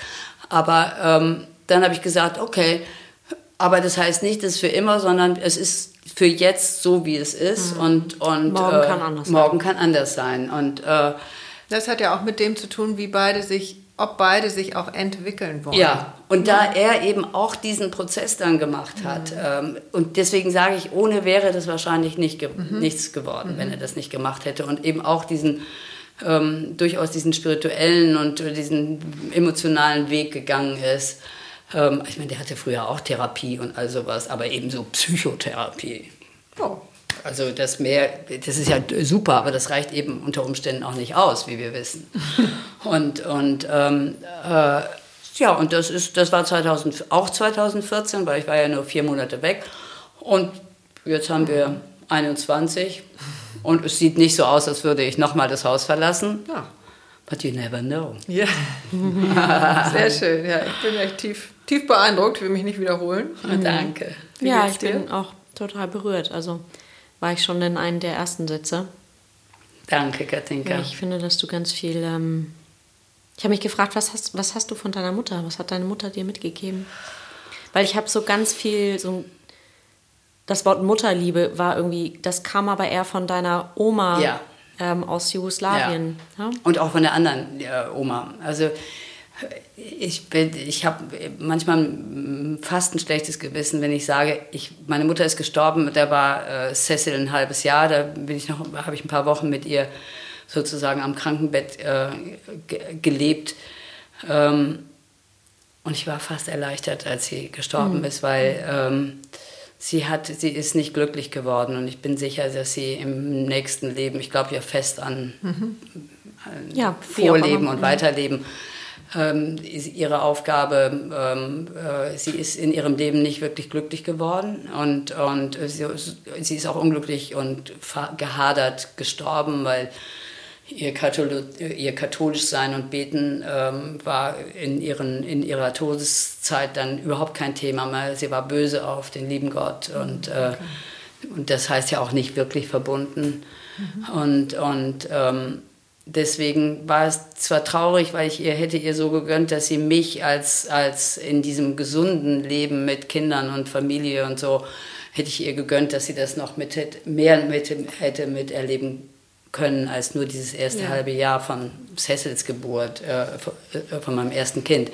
Aber ähm, dann habe ich gesagt, okay, aber das heißt nicht, das ist für immer, sondern es ist für jetzt so, wie es ist. Mhm. Und, und morgen äh, kann anders morgen sein. kann anders sein. Und äh, das hat ja auch mit dem zu tun, wie beide sich, ob beide sich auch entwickeln wollen. Ja, und mhm. da er eben auch diesen Prozess dann gemacht hat, mhm. ähm, und deswegen sage ich, ohne wäre das wahrscheinlich nicht ge mhm. nichts geworden, wenn mhm. er das nicht gemacht hätte. Und eben auch diesen ähm, durchaus diesen spirituellen und diesen emotionalen Weg gegangen ist. Ähm, ich meine, der hatte früher auch Therapie und all sowas, aber eben so Psychotherapie. Oh. Also das mehr, das ist ja super, aber das reicht eben unter Umständen auch nicht aus, wie wir wissen. und und ähm, äh, ja, und das ist, das war 2000, auch 2014, weil ich war ja nur vier Monate weg. Und jetzt haben wir 21 und es sieht nicht so aus, als würde ich nochmal das Haus verlassen. Ja. But you never know. Ja, sehr schön. Ja, ich bin echt tief, tief beeindruckt, will mich nicht wiederholen. Mhm. Danke. Wie ja, ich dir? bin auch total berührt. Also war ich schon in einem der ersten Sitze. Danke, Katinka. Ja, ich finde, dass du ganz viel. Ähm ich habe mich gefragt, was hast, was hast du von deiner Mutter? Was hat deine Mutter dir mitgegeben? Weil ich habe so ganz viel so das Wort Mutterliebe war irgendwie, das kam aber eher von deiner Oma ja. ähm, aus Jugoslawien. Ja. Ja? Und auch von der anderen äh, Oma. Also ich, ich habe manchmal fast ein schlechtes Gewissen, wenn ich sage, ich, meine Mutter ist gestorben, da war äh, Cecil ein halbes Jahr, da bin ich noch, habe ich ein paar Wochen mit ihr sozusagen am Krankenbett äh, gelebt. Ähm, und ich war fast erleichtert, als sie gestorben mhm. ist, weil ähm, sie hat, sie ist nicht glücklich geworden und ich bin sicher, dass sie im nächsten Leben, ich glaube ja fest an mhm. ja, Vorleben und. Weiterleben, ähm, ihre Aufgabe, ähm, äh, sie ist in ihrem Leben nicht wirklich glücklich geworden und, und sie, sie ist auch unglücklich und gehadert gestorben, weil ihr, Kathol ihr katholisch sein und beten ähm, war in, ihren, in ihrer Todeszeit dann überhaupt kein Thema mehr. Sie war böse auf den lieben Gott und, äh, und das heißt ja auch nicht wirklich verbunden. Mhm. Und, und ähm, deswegen war es zwar traurig, weil ich ihr hätte ihr so gegönnt, dass sie mich als, als in diesem gesunden Leben mit Kindern und Familie und so, hätte ich ihr gegönnt, dass sie das noch mit, mehr mit, hätte miterleben können als nur dieses erste ja. halbe Jahr von Cecils Geburt, äh, äh, von meinem ersten Kind.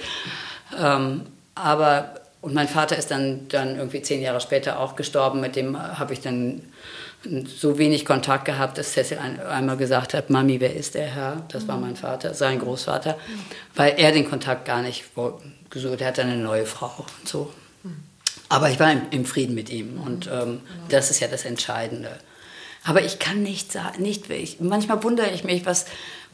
Ähm, aber, und mein Vater ist dann, dann irgendwie zehn Jahre später auch gestorben, mit dem habe ich dann so wenig Kontakt gehabt, dass Cecil ein, einmal gesagt hat, Mami, wer ist der Herr? Das war mein Vater, sein Großvater, weil er den Kontakt gar nicht gesucht hat. Er hatte eine neue Frau und so. Aber ich war im, im Frieden mit ihm und ähm, das ist ja das Entscheidende. Aber ich kann nicht sagen, nicht, ich, manchmal wundere ich mich, was,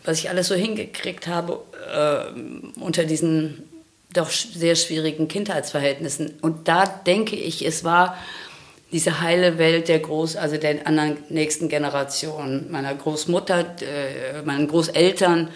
was ich alles so hingekriegt habe äh, unter diesen doch sehr schwierigen Kindheitsverhältnissen. Und da denke ich, es war diese heile Welt der Groß, also der anderen nächsten Generation, meiner Großmutter, äh, meinen Großeltern,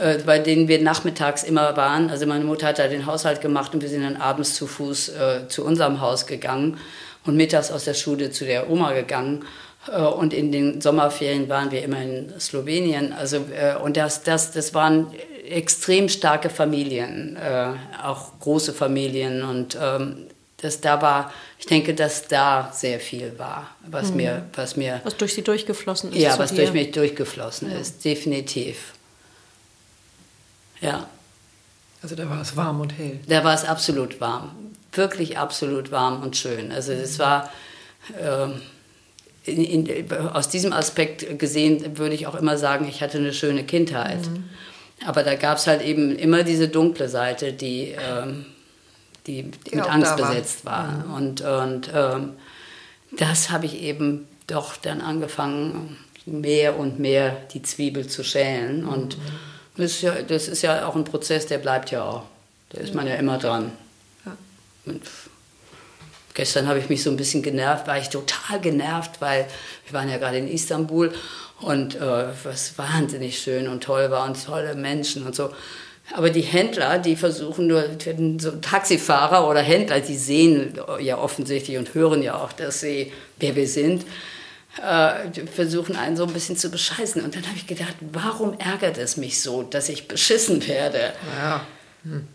äh, bei denen wir nachmittags immer waren. Also meine Mutter hat da den Haushalt gemacht und wir sind dann abends zu Fuß äh, zu unserem Haus gegangen und mittags aus der Schule zu der Oma gegangen. Äh, und in den Sommerferien waren wir immer in Slowenien. Also, äh, und das, das, das waren extrem starke Familien, äh, auch große Familien. Und ähm, das da war, ich denke, dass da sehr viel war, was mhm. mir, was mir. Was durch sie durchgeflossen ist. Ja, was dir. durch mich durchgeflossen ja. ist, definitiv. Ja. Also da war es warm und hell. Da war es absolut warm. Wirklich absolut warm und schön. Also es war. Äh, in, in, aus diesem Aspekt gesehen würde ich auch immer sagen, ich hatte eine schöne Kindheit. Mhm. Aber da gab es halt eben immer diese dunkle Seite, die, ähm, die, die mit Angst besetzt war. war. Mhm. Und, und ähm, das habe ich eben doch dann angefangen, mehr und mehr die Zwiebel zu schälen. Mhm. Und das ist, ja, das ist ja auch ein Prozess, der bleibt ja auch. Da ist man ja immer dran. Ja. Gestern habe ich mich so ein bisschen genervt, war ich total genervt, weil wir waren ja gerade in Istanbul und äh, was wahnsinnig schön und toll war und tolle Menschen und so. Aber die Händler, die versuchen nur, so Taxifahrer oder Händler, die sehen ja offensichtlich und hören ja auch, dass sie, wer wir sind, äh, versuchen einen so ein bisschen zu bescheißen. Und dann habe ich gedacht, warum ärgert es mich so, dass ich beschissen werde? Ja. Hm.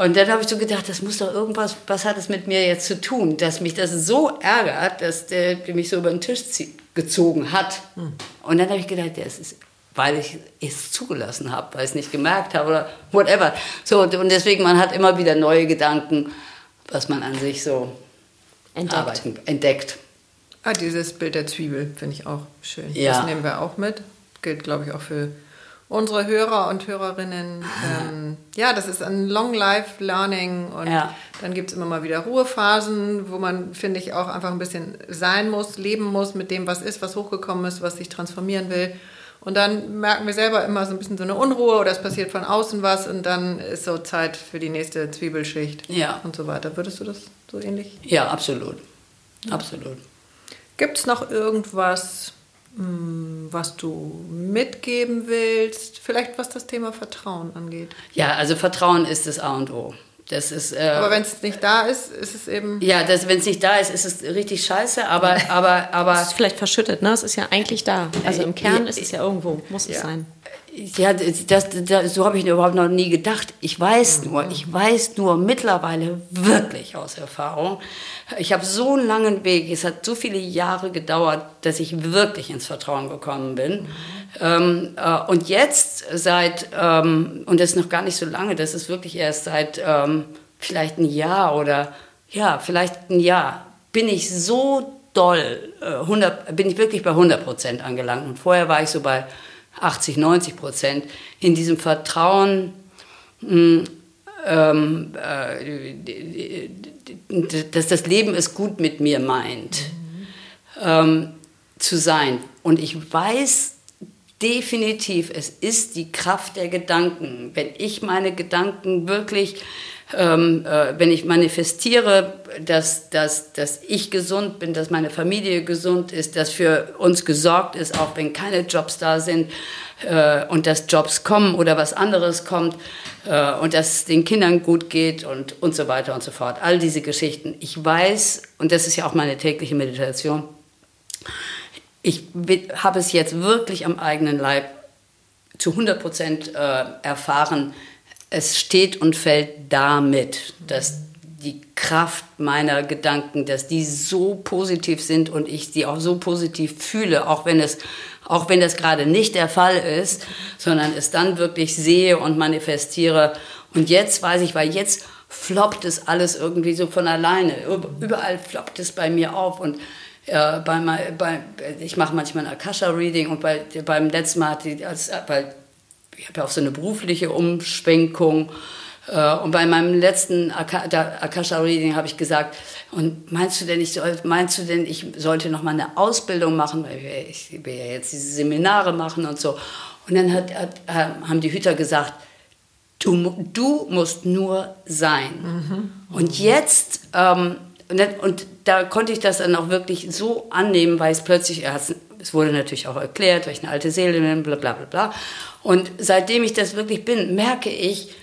Und dann habe ich so gedacht, das muss doch irgendwas, was hat es mit mir jetzt zu tun, dass mich das so ärgert, dass der, der mich so über den Tisch gezogen hat. Hm. Und dann habe ich gedacht, ja, es ist, weil ich es zugelassen habe, weil ich es nicht gemerkt habe oder whatever. So, und deswegen, man hat immer wieder neue Gedanken, was man an sich so entdeckt. Arbeiten, entdeckt. Ah, dieses Bild der Zwiebel finde ich auch schön. Ja. Das nehmen wir auch mit. Gilt, glaube ich, auch für unsere Hörer und Hörerinnen, ähm, ja, das ist ein Long Life Learning und ja. dann gibt es immer mal wieder Ruhephasen, wo man, finde ich, auch einfach ein bisschen sein muss, leben muss mit dem, was ist, was hochgekommen ist, was sich transformieren will. Und dann merken wir selber immer so ein bisschen so eine Unruhe oder es passiert von außen was und dann ist so Zeit für die nächste Zwiebelschicht ja. und so weiter. Würdest du das so ähnlich? Ja, absolut. Absolut. Gibt es noch irgendwas, was du mitgeben willst, vielleicht was das Thema Vertrauen angeht. Ja, also Vertrauen ist das A und O. Das ist, äh, aber wenn es nicht da ist, ist es eben. Ja, wenn es nicht da ist, ist es richtig scheiße, aber. aber, aber es ist vielleicht verschüttet, ne? Es ist ja eigentlich da. Also im Kern ist es ja irgendwo, muss ja. es sein. Ja, das, das, so habe ich überhaupt noch nie gedacht. Ich weiß mhm. nur, ich weiß nur mittlerweile wirklich aus Erfahrung. Ich habe so einen langen Weg, es hat so viele Jahre gedauert, dass ich wirklich ins Vertrauen gekommen bin. Mhm. Ähm, äh, und jetzt seit, ähm, und das ist noch gar nicht so lange, das ist wirklich erst seit ähm, vielleicht ein Jahr oder ja, vielleicht ein Jahr, bin ich so doll, äh, 100, bin ich wirklich bei 100 Prozent angelangt. Und vorher war ich so bei 80, 90 Prozent, in diesem Vertrauen, mh, ähm, äh, dass das Leben es gut mit mir meint, mhm. ähm, zu sein. Und ich weiß definitiv, es ist die Kraft der Gedanken. Wenn ich meine Gedanken wirklich ähm, äh, wenn ich manifestiere, dass, dass, dass ich gesund bin, dass meine Familie gesund ist, dass für uns gesorgt ist, auch wenn keine Jobs da sind äh, und dass Jobs kommen oder was anderes kommt äh, und dass es den Kindern gut geht und, und so weiter und so fort. All diese Geschichten. Ich weiß, und das ist ja auch meine tägliche Meditation, ich habe es jetzt wirklich am eigenen Leib zu 100 Prozent äh, erfahren, es steht und fällt damit, dass die Kraft meiner Gedanken, dass die so positiv sind und ich sie auch so positiv fühle, auch wenn es, auch wenn das gerade nicht der Fall ist, sondern es dann wirklich sehe und manifestiere. Und jetzt weiß ich, weil jetzt floppt es alles irgendwie so von alleine. Überall floppt es bei mir auf und äh, bei, bei, ich mache manchmal ein Akasha-Reading und bei, beim letzten Mal, die, als, weil ich habe ja auch so eine berufliche Umschwenkung. Äh, und bei meinem letzten Akasha-Reading habe ich gesagt, und meinst du denn, ich soll, meinst du denn, ich sollte noch mal eine Ausbildung machen, weil ich will ja jetzt diese Seminare machen und so. Und dann hat, hat, haben die Hüter gesagt, du, du musst nur sein. Mhm. Und jetzt, ähm, und, und, da konnte ich das dann auch wirklich so annehmen, weil es plötzlich, es wurde natürlich auch erklärt, weil ich eine alte Seele bin, bla bla bla bla. Und seitdem ich das wirklich bin, merke ich,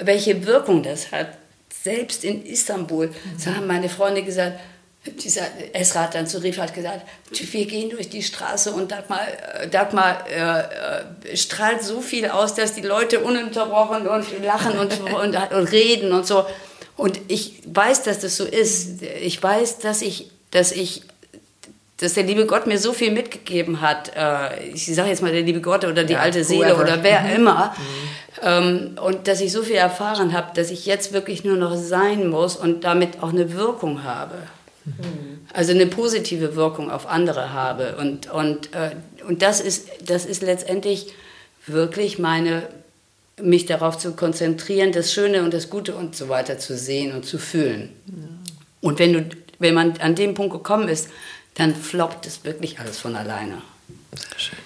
welche Wirkung das hat. Selbst in Istanbul, mhm. haben meine Freunde gesagt, dieser Esra hat dann zu Rifa hat gesagt, wir gehen durch die Straße und Dagmar, äh, Dagmar äh, äh, strahlt so viel aus, dass die Leute ununterbrochen und lachen und, und, und, reden und so. Und ich weiß, dass das so ist. Ich weiß, dass ich, dass ich, dass der liebe Gott mir so viel mitgegeben hat. Äh, ich sage jetzt mal der liebe Gott oder die ja, alte Seele oder wer mhm. immer. Mhm. Ähm, und dass ich so viel erfahren habe, dass ich jetzt wirklich nur noch sein muss und damit auch eine Wirkung habe. Also eine positive Wirkung auf andere habe. Und, und, äh, und das, ist, das ist letztendlich wirklich meine, mich darauf zu konzentrieren, das Schöne und das Gute und so weiter zu sehen und zu fühlen. Ja. Und wenn, du, wenn man an dem Punkt gekommen ist, dann floppt es wirklich alles von alleine. Sehr schön.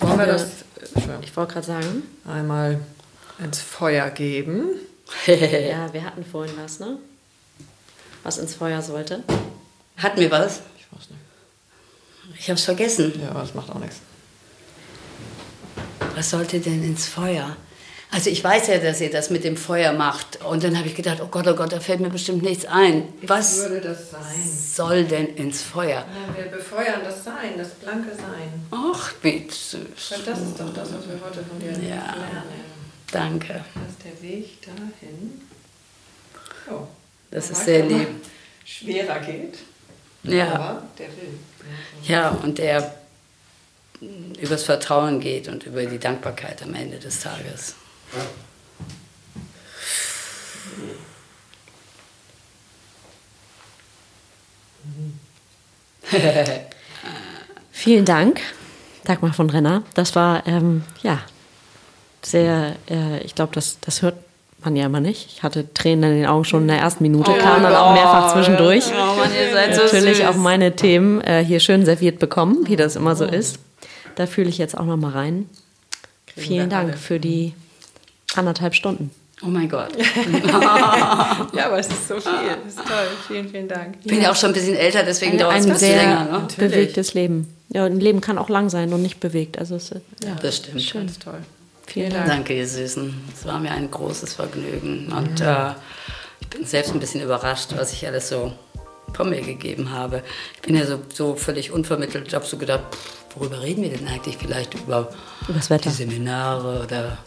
Wollen wir das, ich wollte gerade sagen, einmal ins Feuer geben? ja, wir hatten vorhin was, ne? was ins Feuer sollte? Hat mir was? Ich weiß nicht. Ich habe es vergessen. Ja, aber es macht auch nichts. Was sollte denn ins Feuer? Also ich weiß ja, dass ihr das mit dem Feuer macht. Und dann habe ich gedacht, oh Gott, oh Gott, da fällt mir bestimmt nichts ein. Was würde das sein? soll denn ins Feuer? Ja, wir befeuern das Sein, das blanke Sein. Ach, wie süß. Das ist doch das, was wir heute von dir ja. lernen. Danke. Das ist der Weg dahin. Oh. Das ist sehr lieb. Schwerer geht. Ja. Aber der will. Ja, und der übers Vertrauen geht und über die Dankbarkeit am Ende des Tages. Vielen Dank, Dagmar von Renner. Das war ähm, ja sehr, äh, ich glaube, das, das hört man ja immer nicht. Ich hatte Tränen in den Augen schon in der ersten Minute, oh kam dann auch mehrfach zwischendurch. Oh Mann, ihr seid Natürlich so auch meine Themen äh, hier schön serviert bekommen, wie das immer so ist. Da fühle ich jetzt auch noch mal rein. Kriegen Vielen Dank alle. für die anderthalb Stunden. Oh mein Gott. ja, aber es ist so viel. Das ist toll. Vielen, vielen Dank. Ich bin ja auch schon ein bisschen älter, deswegen dauert es ein bisschen länger. Ne? Bewegtes Leben. Ja, ein Leben kann auch lang sein und nicht bewegt. Also es, ja, das stimmt. Schön. Ganz toll. Vielen Dank. Danke, ihr Süßen. Es war mir ein großes Vergnügen. Und äh, ich bin selbst ein bisschen überrascht, was ich alles so von mir gegeben habe. Ich bin ja so, so völlig unvermittelt. Ich habe so gedacht, pff, worüber reden wir denn eigentlich? Vielleicht über die Seminare oder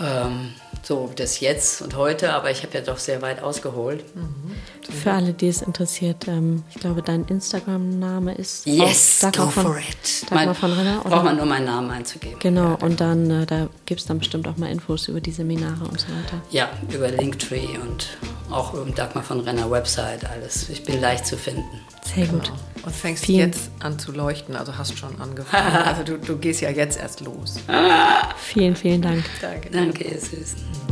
ähm, so das Jetzt und heute, aber ich habe ja doch sehr weit ausgeholt. Mhm. Für alle, die es interessiert, ähm, ich glaube, dein Instagram-Name ist Yes, go von, for it. Dagmar von Renner. Braucht man nur meinen Namen einzugeben. Genau, und dann äh, da gibt es dann bestimmt auch mal Infos über die Seminare und so weiter. Ja, über Linktree und auch über Dagmar von Renner Website, alles. Ich bin leicht zu finden. Sehr gut. Genau. Und fängst Vielen. jetzt an zu leuchten, also hast schon angefangen. also du, du gehst ja jetzt erst los. vielen, vielen Dank. Danke. Danke, ihr Süßen.